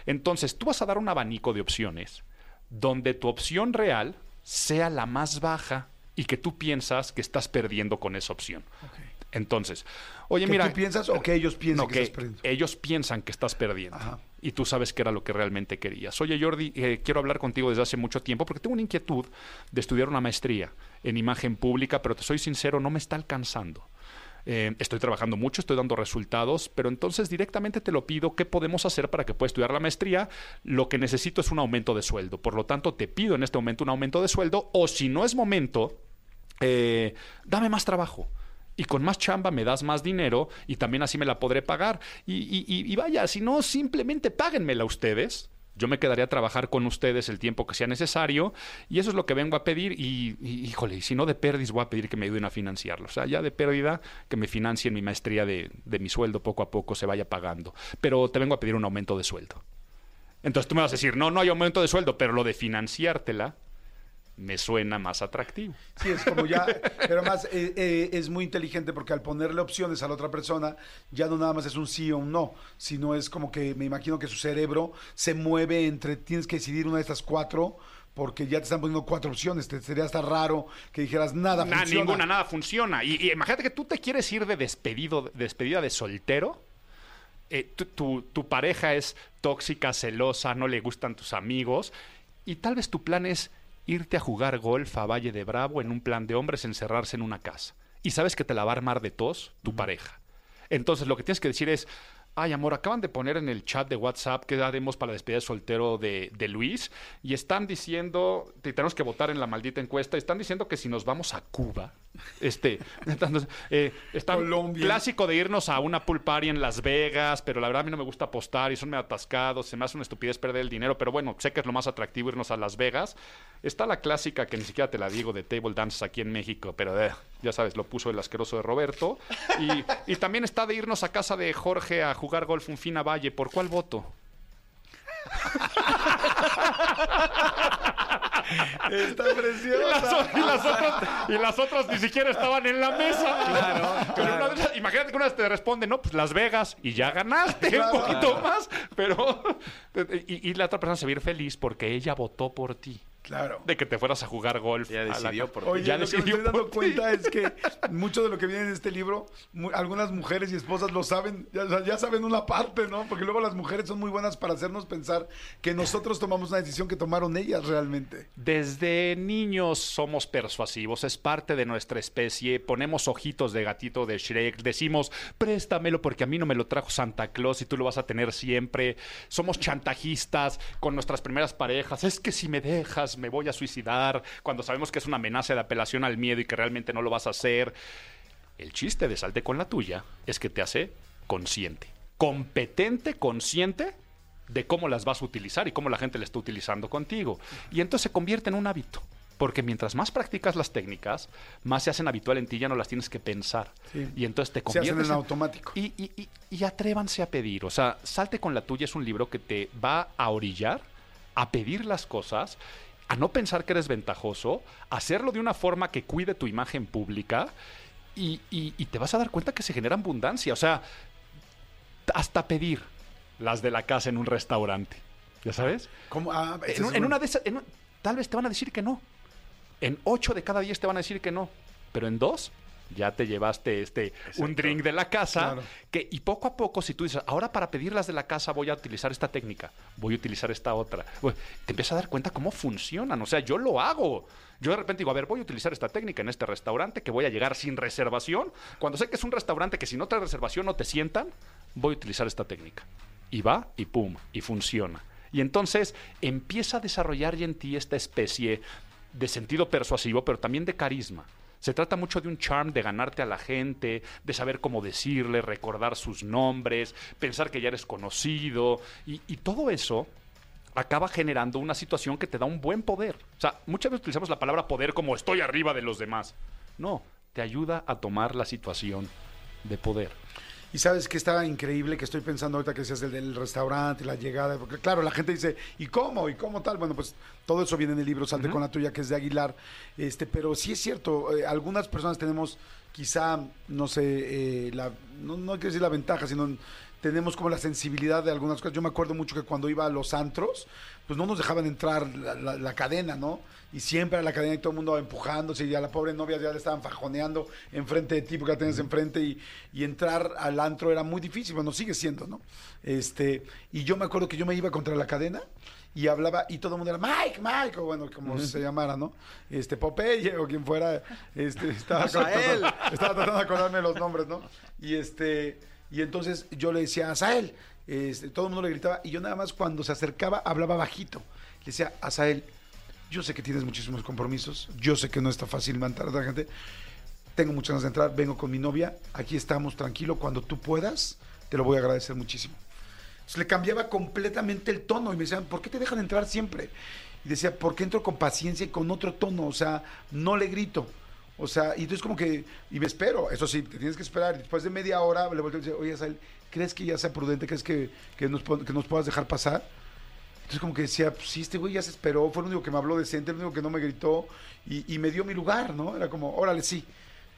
Entonces, tú vas a dar un abanico de opciones donde tu opción real sea la más baja y que tú piensas que estás perdiendo con esa opción. Entonces, oye, ¿Que mira. tú piensas o que ellos piensan No, que que estás perdiendo? ellos piensan que estás perdiendo. Ajá. Y tú sabes que era lo que realmente querías. Oye, Jordi, eh, quiero hablar contigo desde hace mucho tiempo porque tengo una inquietud de estudiar una maestría en imagen pública, pero te soy sincero, no me está alcanzando. Eh, estoy trabajando mucho, estoy dando resultados, pero entonces directamente te lo pido, ¿qué podemos hacer para que puedas estudiar la maestría? Lo que necesito es un aumento de sueldo. Por lo tanto, te pido en este momento un aumento de sueldo o si no es momento, eh, dame más trabajo. Y con más chamba me das más dinero y también así me la podré pagar. Y, y- y- vaya, si no, simplemente páguenmela ustedes. Yo me quedaría a trabajar con ustedes el tiempo que sea necesario y eso es lo que vengo a pedir y, y, híjole, y si no de pérdidas voy a pedir que me ayuden a financiarlo. O sea, ya de pérdida que me financien mi maestría de, de mi sueldo poco a poco se vaya pagando. Pero te vengo a pedir un aumento de sueldo. Entonces tú me vas a decir, no, no hay aumento de sueldo, pero lo de financiártela me suena más atractivo. Sí, es como ya, pero además eh, eh, es muy inteligente porque al ponerle opciones a la otra persona, ya no nada más es un sí o un no, sino es como que me imagino que su cerebro se mueve entre, tienes que decidir una de estas cuatro, porque ya te están poniendo cuatro opciones, te sería hasta raro que dijeras nada Nah, funciona. ninguna, nada funciona. Y, y imagínate que tú te quieres ir de despedido, despedida de soltero. eh, tu, tu- tu pareja es tóxica, celosa, no le gustan tus amigos. Y tal vez tu plan es irte a jugar golf a Valle de Bravo en un plan de hombres, encerrarse en una casa. Y sabes que te la va a armar de tos tu pareja. Entonces lo que tienes que decir es, ay amor, acaban de poner en el chat de WhatsApp que haremos para despedir de soltero de, de Luis y están diciendo, te- tenemos que votar en la maldita encuesta, están diciendo que si nos vamos a Cuba, este, [laughs] entonces, eh, está Colombia. clásico de irnos a una pool party en Las Vegas, pero la verdad a mí no me gusta apostar y son medio atascados, se me hace una estupidez perder el dinero, pero bueno, sé que es lo más atractivo irnos a Las Vegas. Está la clásica que ni siquiera te la digo de table dances aquí en México, pero eh, ya sabes, lo puso el asqueroso de Roberto. Y, y también está de irnos a casa de Jorge a jugar golf un fin a Valle. ¿Por cuál voto? Está Y las, preciosa. y las otras, y las otras ni siquiera estaban en la mesa. Claro, Pero claro. una imagínate que una vez te responde, no, pues Las Vegas y ya ganaste Claro. un poquito más. Pero. Y, y la otra persona se va a ir feliz porque ella votó por ti. Claro. De que te fueras a jugar golf. Ya a la decidió por Oye, Ya lo que me estoy dando cuenta es que mucho de lo que viene en este libro, algunas mujeres y esposas lo saben, ya saben una parte, ¿no? Porque luego las mujeres son muy buenas para hacernos pensar que nosotros tomamos una decisión que tomaron ellas realmente. Desde niños somos persuasivos, es parte de nuestra especie. Ponemos ojitos de gatito de Shrek, decimos, préstamelo porque a mí no me lo trajo Santa Claus y tú lo vas a tener siempre. Somos chantajistas con nuestras primeras parejas. Es que si me dejas, me voy a suicidar. Cuando sabemos que es una amenaza de apelación al miedo y que realmente no lo vas a hacer. El chiste de salte con la tuya es que te hace consciente, competente, consciente de cómo las vas a utilizar y cómo la gente la está utilizando contigo. Y entonces se convierte en un hábito. Porque mientras más practicas las técnicas, más se hacen habitual en ti, ya no las tienes que pensar. Sí. Y entonces te Se hacen conviertes en automático. Y, y- y- y atrévanse a pedir. O sea, Salte con la tuya es un libro que te va a orillar a pedir las cosas, a no pensar que eres ventajoso, hacerlo de una forma que cuide tu imagen pública y, y- y te vas a dar cuenta que se genera abundancia. O sea, hasta pedir las de la casa en un restaurante. ¿Ya sabes? ¿Cómo? Ah, En, un- una de esas, en un- tal vez te van a decir que no. En ocho de cada diez te van a decir que no. Pero en dos ya te llevaste este un drink de la casa. Claro. Que, y poco a poco, si tú dices, ahora para pedirlas de la casa voy a utilizar esta técnica, voy a utilizar esta otra, bueno, te empiezas a dar cuenta cómo funcionan. O sea, yo lo hago. Yo de repente digo, a ver, voy a utilizar esta técnica en este restaurante que voy a llegar sin reservación. Cuando sé que es un restaurante que si no trae reservación no te sientan, voy a utilizar esta técnica. Y va y pum, y funciona. Y entonces empieza a desarrollar ya en ti esta especie de sentido persuasivo, pero también de carisma. Se trata mucho de un charm, de ganarte a la gente, de saber cómo decirle, recordar sus nombres, pensar que ya eres conocido. Y, todo eso acaba generando una situación que te da un buen poder. O sea, muchas veces utilizamos la palabra poder como estoy arriba de los demás. No, te ayuda a tomar la situación de poder. Y sabes que estaba increíble que estoy pensando ahorita que decías del, del restaurante, la llegada, porque claro, la gente dice, ¿y cómo? ¿Y cómo tal? Bueno, pues todo eso viene en el libro Salte con la tuya, que es de Aguilar. Este, pero sí es cierto, eh, algunas personas tenemos quizá, no sé, eh, la, no, no quiero decir la ventaja, sino tenemos como la sensibilidad de algunas cosas. Yo me acuerdo mucho que cuando iba a los antros, pues no nos dejaban entrar la, la- la cadena, ¿no? Y siempre a la cadena y todo el mundo empujándose y a la pobre novia ya le estaban fajoneando enfrente de ti porque la tenías enfrente y, y entrar al antro era muy difícil, bueno, sigue siendo, ¿no? Este, y yo me acuerdo que yo me iba contra la cadena y hablaba y todo el mundo era Mike, Mike, o bueno, como se llamara, ¿no? Este, Popeye o quien fuera, este, estaba, Asael. estaba tratando de acordarme los nombres, ¿no? Y este, y entonces yo le decía, Asael, este, todo el mundo le gritaba y yo nada más cuando se acercaba hablaba bajito. Le decía, Asael, yo sé que tienes muchísimos compromisos, yo sé que no está fácil mantener a la gente, tengo muchas ganas de entrar, vengo con mi novia, aquí estamos, tranquilo, cuando tú puedas, te lo voy a agradecer muchísimo. Entonces le cambiaba completamente el tono y me decían, ¿por qué te dejan entrar siempre? Y decía, porque entro con paciencia y con otro tono, o sea, no le grito. O sea, y entonces como que, y me espero, eso sí, te tienes que esperar. Después de media hora le volteo y dice, oye, Sal, ¿crees que ya sea prudente? ¿Crees que, que, nos, que nos puedas dejar pasar? Entonces como que decía, pues, sí, este güey ya se esperó, fue el único que me habló decente, el único que no me gritó y, me dio mi lugar, ¿no? Era como, órale, sí.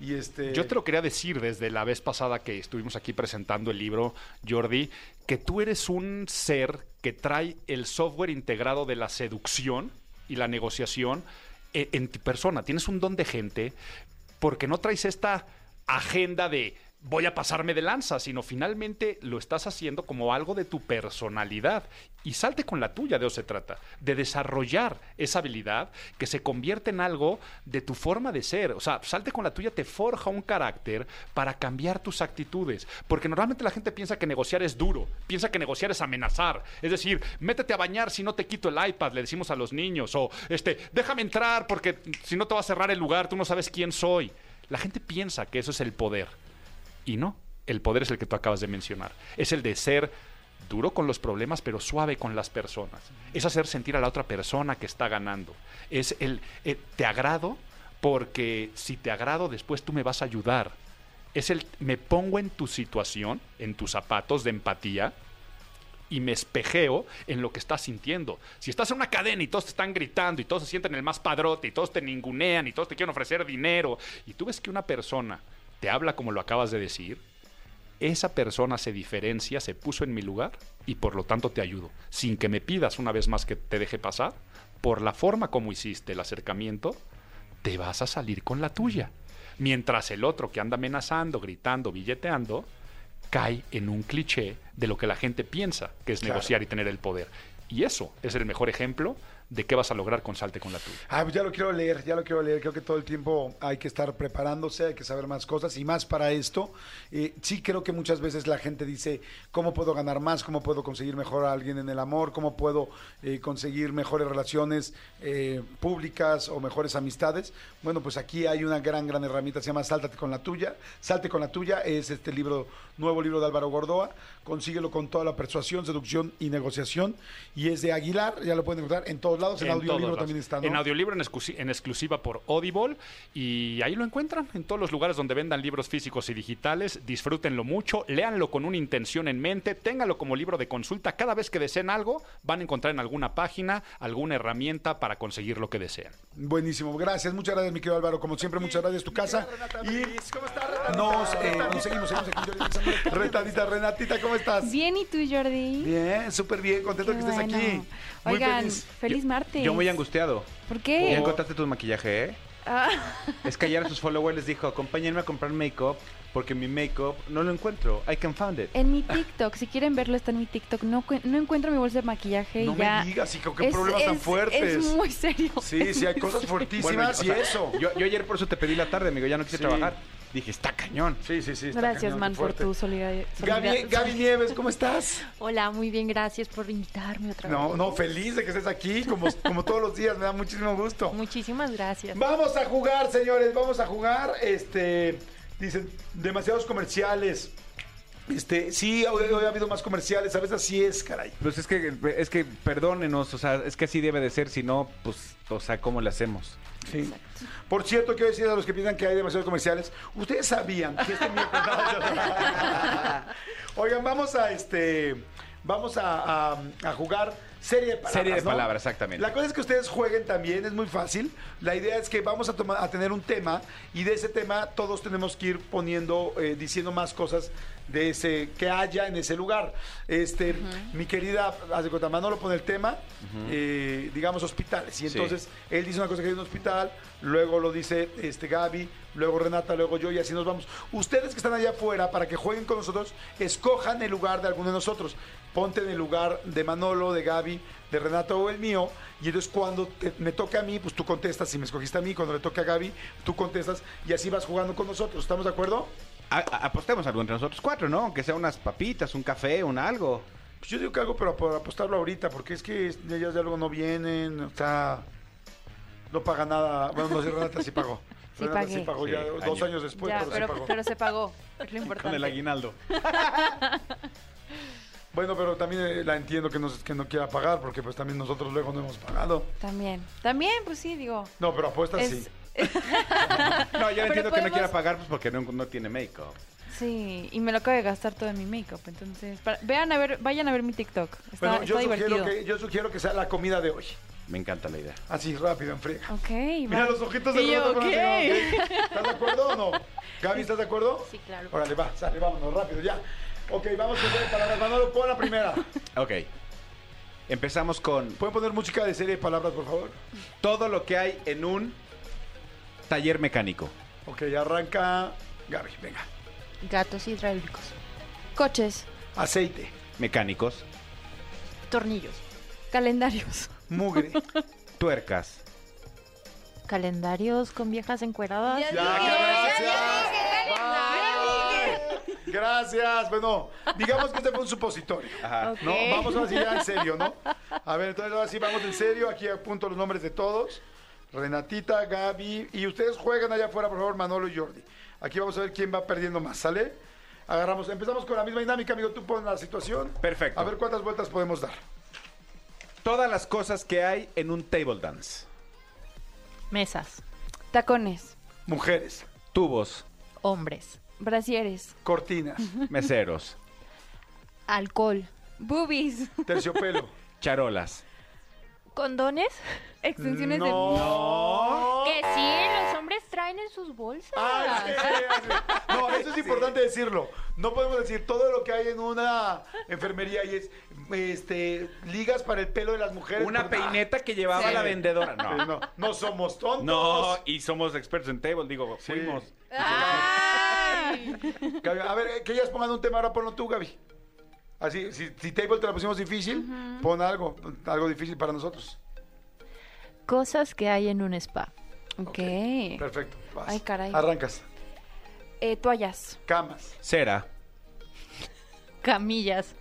Y este... Yo te lo quería decir desde la vez pasada que estuvimos aquí presentando el libro, Jordi, que tú eres un ser que trae el software integrado de la seducción y la negociación eh, en tu persona. Tienes un don de gente porque no traes esta agenda de voy a pasarme de lanza, sino finalmente lo estás haciendo como algo de tu personalidad. Y salte con la tuya, de eso se trata, de desarrollar esa habilidad que se convierte en algo de tu forma de ser. O sea, salte con la tuya te forja un carácter para cambiar tus actitudes. Porque normalmente la gente piensa que negociar es duro, piensa que negociar es amenazar. Es decir, métete a bañar si no te quito el iPad, le decimos a los niños. O, este, déjame entrar porque si no te va a cerrar el lugar, tú no sabes quién soy. La gente piensa que eso es el poder. Y no, el poder es el que tú acabas de mencionar. Es el de ser duro con los problemas, pero suave con las personas. Es hacer sentir a la otra persona que está ganando. Es el, eh, te agrado porque si te agrado después tú me vas a ayudar. Es el, me pongo en tu situación, en tus zapatos de empatía, y me espejeo en lo que estás sintiendo. Si estás en una cadena y todos te están gritando y todos se sienten el más padrote y todos te ningunean y todos te quieren ofrecer dinero y tú ves que una persona te habla como lo acabas de decir, esa persona se diferencia, se puso en mi lugar y por lo tanto te ayudo. Sin que me pidas una vez más que te deje pasar, por la forma como hiciste el acercamiento, te vas a salir con la tuya. Mientras el otro que anda amenazando, gritando, billeteando, cae en un cliché de lo que la gente piensa que es Claro. negociar y tener el poder. Y eso es el mejor ejemplo de qué vas a lograr con Salte con la tuya. Ah, pues ya lo quiero leer, ya lo quiero leer. Creo que todo el tiempo hay que estar preparándose, hay que saber más cosas y más para esto. Eh, sí creo que muchas veces la gente dice, ¿cómo puedo ganar más? ¿Cómo puedo conseguir mejor a alguien en el amor? ¿Cómo puedo eh, conseguir mejores relaciones eh, públicas o mejores amistades? Bueno, pues aquí hay una gran, gran herramienta, se llama Sáltate con la tuya. Salte con la tuya es este libro, nuevo libro de Álvaro Gordoa. Consíguelo con toda la persuasión, seducción y negociación. Y es de Aguilar, ya lo pueden encontrar en todos lados. En, audiolibro también está, ¿no? En audiolibro en, exclusi- en exclusiva por Audible y ahí lo encuentran en todos los lugares donde vendan libros físicos y digitales. Disfrútenlo mucho, léanlo con una intención en mente, ténganlo como libro de consulta. Cada vez que deseen algo, van a encontrar en alguna página alguna herramienta para conseguir lo que desean. Buenísimo, gracias, muchas gracias mi querido Álvaro, como siempre muchas gracias tu casa y nos, eh, nos seguimos, seguimos aquí. [laughs] Renatita, Renatita, ¿cómo estás? Bien, ¿y tú, Jordi? Bien, súper bien, contento Qué que estés bueno. aquí. Muy Oigan, feliz. feliz, martes. Yo muy angustiado. ¿Por ¿Ya qué? encontraste tu maquillaje, eh? Ah, Es que ayer a sus followers les dijo, acompáñenme a comprar make-up porque mi make-up no lo encuentro. I can find it. en mi TikTok, si quieren verlo, está en mi TikTok. No, no encuentro mi bolsa de maquillaje No y ya. me digas, hijo, qué Es- problemas tan es- fuertes. Es muy serio. Sí, es sí, hay cosas [laughs] serio. fuertísimas y sea, eso. Yo, yo ayer por eso te pedí la tarde, amigo, ya no quise Sí. trabajar. Dije, está cañón. Sí, sí, sí. está Gracias, cañón, man, por tu solidaridad. Gaby, Gaby Nieves, ¿cómo estás? Hola, muy bien, gracias por invitarme otra vez. No, no, feliz de que estés aquí, como, como todos los días, me da muchísimo gusto. Muchísimas gracias. Vamos a jugar, señores, vamos a jugar. Este, dicen, demasiados comerciales. Este, sí, hoy, hoy ha habido más comerciales, a veces así es, caray. Pues es que, es que perdónenos, o sea, es que así debe de ser, si no, pues, o sea, ¿cómo le hacemos? Sí. Por cierto, quiero decir a los que piensan que hay demasiados comerciales, ustedes sabían que este. [laughs] Oigan, vamos a este. Vamos a, a- a jugar serie de palabras. Serie de ¿no? palabras, exactamente. La cosa es que ustedes jueguen también, es muy fácil. La idea es que vamos a, tomar, a tener un tema y de ese tema todos tenemos que ir poniendo, eh, diciendo más cosas de ese que haya en ese lugar. Este, mi querida, cuenta, Manolo pone el tema, eh, digamos hospitales. Y Sí. entonces él dice una cosa que en un hospital, luego lo dice este Gaby, luego Renata, luego yo y así nos vamos. Ustedes que están allá afuera, para que jueguen con nosotros, escojan el lugar de alguno de nosotros. Ponte en el lugar de Manolo, de Gaby, de Renata o el mío. Y entonces cuando te- me toque a mí, pues tú contestas. Si me escogiste a mí, cuando le toque a Gaby, tú contestas. Y así vas jugando con nosotros. ¿Estamos de acuerdo? A- a- apostemos algo entre nosotros cuatro, ¿no? Aunque sea unas papitas, un café, un algo. Pues yo digo que algo, pero por apostarlo ahorita, porque es que ellas ya luego no vienen, o sea, no paga nada. Bueno, no sé, Renata sí pagó. [laughs] Sí Renata pagué. sí pagó ya dos año. años después, Ya, pero, pero, sí pagó. pero se pagó. Es lo importante. aguinaldo. [laughs] Bueno, pero también eh, la entiendo que no, que no quiera pagar, porque pues también nosotros luego no hemos pagado. También. También, pues sí, digo. No, pero apuestas Es, sí. [laughs] No, yo entiendo que no quiera pagar pues porque no, no tiene make-up. Sí, y me lo acabo de gastar todo en mi make-up. Entonces, para- vean a ver, vayan a ver mi TikTok. Está, Bueno, yo está sugiero, divertido. que, yo sugiero que sea la comida de hoy. Me encanta la idea. Así, rápido, en friega. Ok, Mira va. los ojitos de yo, Renato con la ok. señora, ¿ok? ¿Estás de acuerdo o no? Gaby, ¿estás de acuerdo? Sí, claro. Órale, va, sale, vámonos, rápido, ya. Ok, vamos con las palabras. Manolo, pon la primera. Ok. Empezamos con ¿Pueden poner música de serie de palabras, por favor? todo lo que hay en un taller mecánico. Ok, arranca Gaby, venga. Gatos hidráulicos. Coches, Aceite, Mecánicos, Tornillos. calendarios, mugre. [laughs] tuercas, Calendarios con viejas encueradas. Ya Ya, gracias. Bye. Gracias. Bueno, digamos que este fue un supositorio. Ajá. ¿No? Vamos ahora sí ya en serio, ¿no? A ver, entonces ahora sí vamos en serio. Aquí apunto los nombres de todos. Renatita, Gaby. Y ustedes juegan allá afuera, por favor, Manolo y Jordi. Aquí vamos a ver quién va perdiendo más, ¿sale? Agarramos, empezamos con la misma dinámica, amigo. Tú pon la situación. Perfecto. A ver cuántas vueltas podemos dar. Todas las cosas que hay en un table dance. Mesas. tacones, Mujeres, Tubos, Hombres. brasieres, cortinas, [laughs] meseros, Alcohol. boobies, terciopelo. charolas. ¿Condones? [laughs] extensiones de... No. Que sí, los hombres traen en sus bolsas. Ah, sí, sí, sí. No, eso es importante decirlo. No podemos decir todo lo que hay en una enfermería y es este ligas para el pelo de las mujeres. Una peineta que llevaba Sí. la vendedora. No. no, no somos tontos. No, y somos expertos en table, digo, Sí. fuimos. Gaby, a ver, que ellas pongan un tema, ahora ponlo tú, Gaby. Así, si, si table te la pusimos difícil, pon algo, algo difícil para nosotros. Cosas que hay en un spa. Ok. Perfecto. vas. Ay, caray. Arrancas. Eh, toallas, Camas. Cera, Camillas.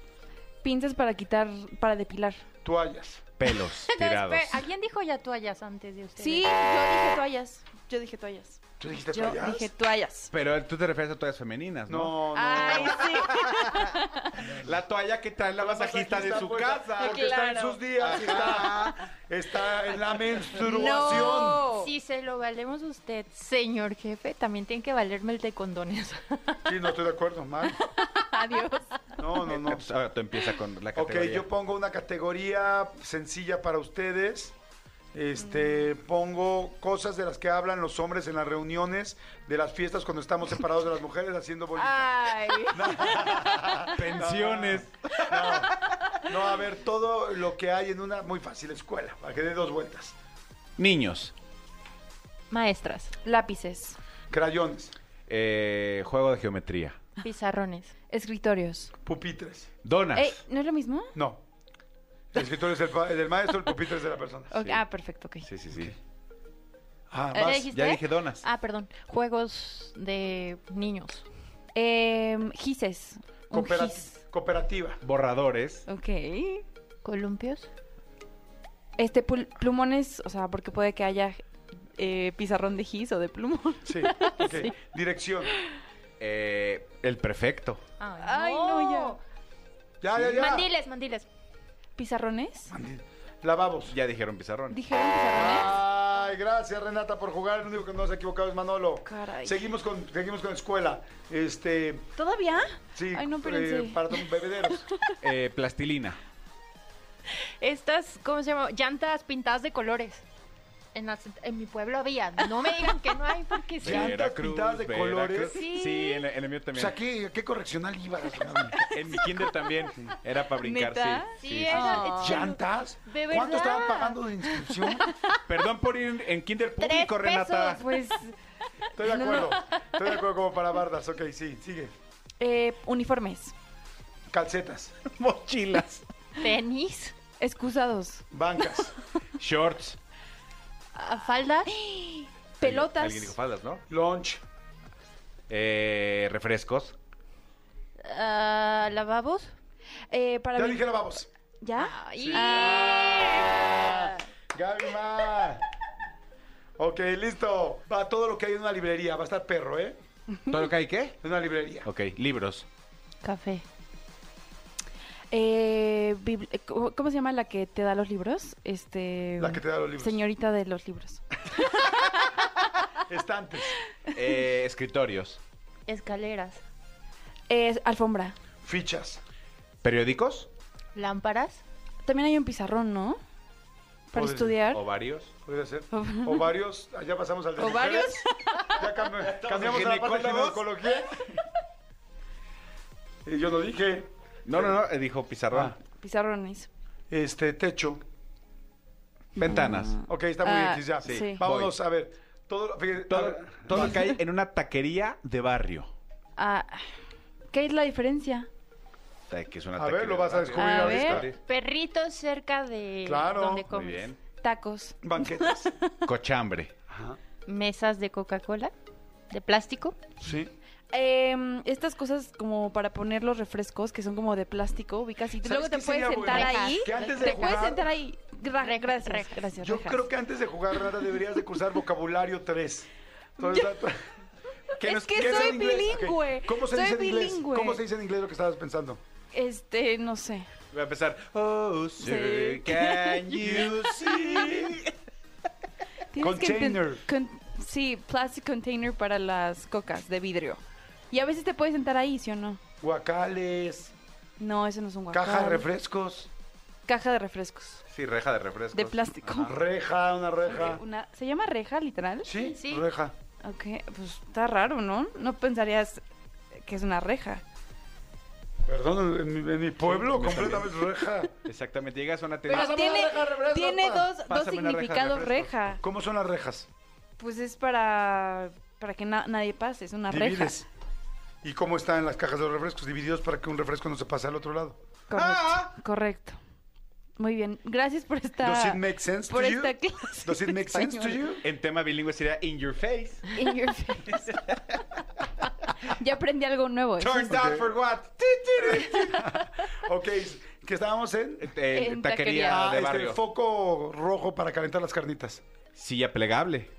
pinzas para quitar, para depilar. Toallas. pelos [laughs] tirados. ¿Alguien dijo ya toallas antes de ustedes? Sí, yo dije toallas. Yo dije toallas. ¿Tú dijiste Yo toallas? dije toallas. Pero tú te refieres a toallas femeninas, ¿no? No, no. Ay, sí. [laughs] La toalla que trae la masajista de su pues, casa. Porque está en Claro. sus días, está, está en la menstruación. No. Si se lo valemos usted, señor jefe, también tiene que valerme el de condones. [laughs] Sí, no estoy de acuerdo, mal. Adiós. No, no, no. Entonces, ahora tú empieza con la Ok, categoría. yo pongo una categoría sencilla para ustedes. Este, pongo cosas de las que hablan los hombres en las reuniones de las fiestas cuando estamos separados de las mujeres haciendo bolita. Ay. [laughs] Pensiones. No, no, a ver, todo lo que hay en una muy fácil escuela, para que dé dos vueltas. Niños. Maestras, Lápices, Crayones, Eh, juego de geometría. pizarrones, escritorios. pupitres. Donas. Ey, ¿no es lo mismo? No. El escritor es el, pa- el del maestro, el pupitre es de la persona. Ok, Ah, perfecto, ok. Sí, sí, sí. Ah, ¿Ya dijiste? Ya dije donas. Ah, perdón. Juegos de niños. Eh, gises. Un Coopera- gis. cooperativa. Borradores. Ok. Columpios. Este, pul- plumones, o sea, porque puede que haya eh, pizarrón de gis o de plumón. Sí, [laughs] ok. Dirección. Eh, el prefecto. Ay, no, Ya, ya, ya. Mandiles, mandiles. ¿Pizarrones? Lavabos. Ya dijeron pizarrón. ¿Dijeron pizarrones? Ay, gracias Renata por jugar. El único que no se ha equivocado es Manolo. Caray. Seguimos con, seguimos con escuela. Este, ¿Todavía? sí, Ay, no, eh, espérense. para tom- bebederos. [laughs] Eh, plastilina. Estas, ¿cómo se llama? Llantas pintadas de colores. En, mi pueblo había. No me digan que no hay porque sí. Llantas pintadas de colores. Sí. en, en el mío O también. sea, ¿qué, qué correccional ibas? [laughs] En mi kinder también. Era para brincar, ¿Neta? sí. Sí, sí. ¿Llantas? De ¿Cuánto estaban pagando de inscripción? [laughs] Perdón por ir en kinder Tres público, Renata. pesos. Pues, Estoy de acuerdo. Estoy de acuerdo como para bardas. Ok, sí, sigue. eh, uniformes. Calcetas, [laughs] Mochilas. Tenis. Excusados. bancas, Shorts. Ah, Falda. [gasps] Pelotas. Alguien dijo faldas, ¿no? lunch, Eh, refrescos. ah, lavabos. Eh, para Ya dije lavabos. ¿Ya? Ay. Ah. Gaby Mar. Ok, listo. Va todo lo que hay en una librería. Va a estar perro, ¿eh? ¿Todo lo que hay qué? En una librería. Ok, libros. Café. Eh, eh, ¿cómo, se llama la que te da los libros? Este. La que te da los libros. Señorita de los libros. [laughs] Estantes. Eh, escritorios. Escaleras. Es alfombra. Fichas. ¿Periódicos? Lámparas. También hay un pizarrón, ¿no? Para Podría- estudiar. ¿Ovarios? Podría ser. [laughs] Ovarios. Allá pasamos al de ¿Ovarios? mujeres. Ya cambi- cambiamos a la parte de ginecólogos. ginecología. Y yo lo dije. No, no, no, eh, dijo pizarrón. Ah. Pizarrones. Este, techo. Ventanas. Ok, está muy Ah, X ya. sí. Vámonos a ver. Todo, fíjate, a Todo, ver. todo lo que hay en una taquería de barrio. Ah, ¿Qué es la diferencia? Que es una A ver, taquería lo de vas a barrio. descubrir A ahorita. ver. Perritos cerca de Claro. donde Muy comes. bien. Tacos. Banquetes. Cochambre. Mesas de Coca-Cola. De plástico. Sí. Em, estas cosas como para poner los refrescos que son como de plástico, ubicas y ¿Sabes luego te puedes sentar bueno? ahí. Que antes de te puedes jugar- sentar ahí. Gracias, rejas. gracias. Yo rejas. creo que antes de jugar Rara deberías de cursar vocabulario 3. Entonces, [laughs] Es que soy bilingüe. ¿Cómo se Soy dice en inglés? bilingüe. ¿Cómo se dice en inglés lo que estabas pensando? Este, no sé. Voy a empezar. Oh, sir, can you [laughs] see? Container. con- sí, plastic container para las cocas de vidrio. Y a veces te puedes sentar ahí, ¿sí o no? Guacales, No, eso no es un guacal. caja de refrescos, Caja de refrescos. Sí, reja de refrescos. De plástico. reja, una reja. Una, ¿Se llama reja, literal? Sí, Sí. reja. Ok, pues está raro, ¿no? No pensarías que es una reja. Perdón, en mi, en mi pueblo completamente reja. Exactamente. Llegas a una Pero tienda. tiene, una reja refresco, tiene dos, dos reja significados refresco. reja. ¿Cómo son las rejas? Pues es para, para que na- nadie pase, es una reja. ¿Y cómo están las cajas de los refrescos? Divididos para que un refresco no se pase al otro lado. Correcto, correcto. Muy bien, gracias por esta, Does it make sense to por you? esta clase Does it make sense to you? En tema bilingüe sería in your face. In your face. [laughs] ya aprendí algo nuevo. Turn down for what? [laughs] Ok, que estábamos en... Eh, En taquería taquería. Ah, de este, barrio. foco rojo para calentar las carnitas. Silla plegable.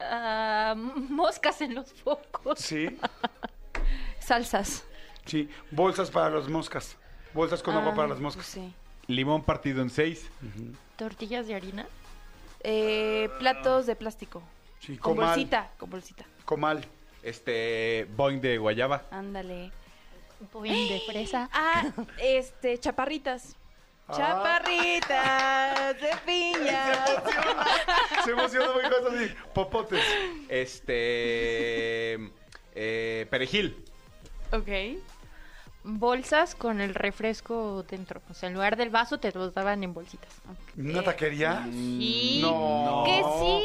Ah, moscas en los focos. Sí, [laughs] Salsas. sí. Bolsas para las moscas. Bolsas con agua Ah, para las moscas. Sí. Limón partido en seis. Tortillas de harina. Eh, platos de plástico. Sí, Con comal. bolsita, con bolsita. Comal. Este. Boing de guayaba. Ándale. Un poquín de fresa. [gasps] Ah, este, chaparritas. Ah. Chaparritas de piña. [laughs] Se emociona muy cosas así. Popotes. Este. eh, perejil. Ok. Bolsas con el refresco dentro. O sea, en lugar del vaso te los daban en bolsitas. ¿Una taquería? Sí. No. Que sí.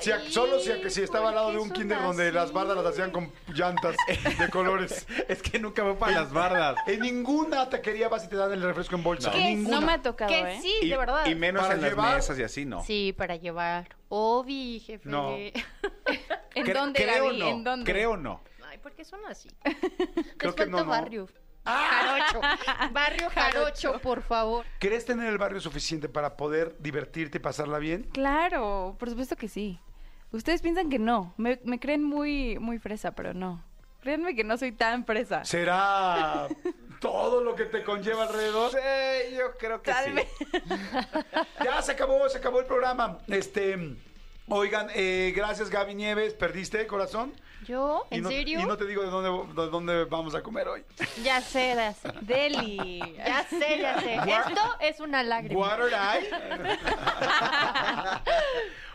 Si a- solo si, si estaba al lado de un ¿por qué kinder donde las bardas las hacían con llantas de [laughs] colores. Es que nunca voy para las bardas. En ninguna taquería vas y te dan el refresco en bolsa. No. No me ha tocado, Que ¿eh? sí, Y, de verdad. y menos ¿Para en llevar? las mesas y así, no. Sí, para llevar. Obi, jefe. No. [laughs] ¿En Cre- dónde, creo Gaby? no. ¿En dónde? Creo no. Ay, ¿por qué son así? [laughs] Creo Les que no, no. barrio. Jarocho. [laughs] Barrio Jarocho, por favor. ¿Crees tener el barrio suficiente para poder divertirte y pasarla bien? Claro, por supuesto que sí. Ustedes piensan que no. Me, me creen muy, muy fresa, pero no. Créanme que no soy tan fresa. ¿Será todo lo que te conlleva alrededor? Sí, yo creo que Tal sí. [laughs] Ya se acabó, se acabó el programa. Este, oigan, eh, gracias Gaby Nieves. ¿Perdiste, corazón? ¿Yo? Y ¿En no, serio? Y no te digo de dónde, de dónde vamos a comer hoy. Ya sé, ya sé. Deli. Ya sé, ya sé. Esto es una lágrima. Water eye. [laughs]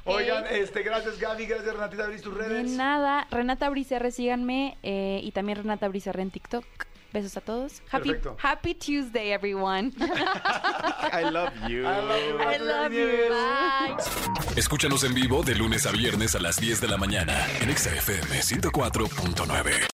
Oigan, este, gracias Gaby, gracias Renatita, abrís tus De redes. nada. Renata Bricerre, síganme. eh, y también Renata Bricerre en TikTok. Besos a todos. Happy, Perfecto. happy Tuesday, everyone. [laughs] I love you. I love you, I love you. Bye. Escúchanos en vivo de lunes a viernes a las 10 de la mañana en Exa FM 104.9.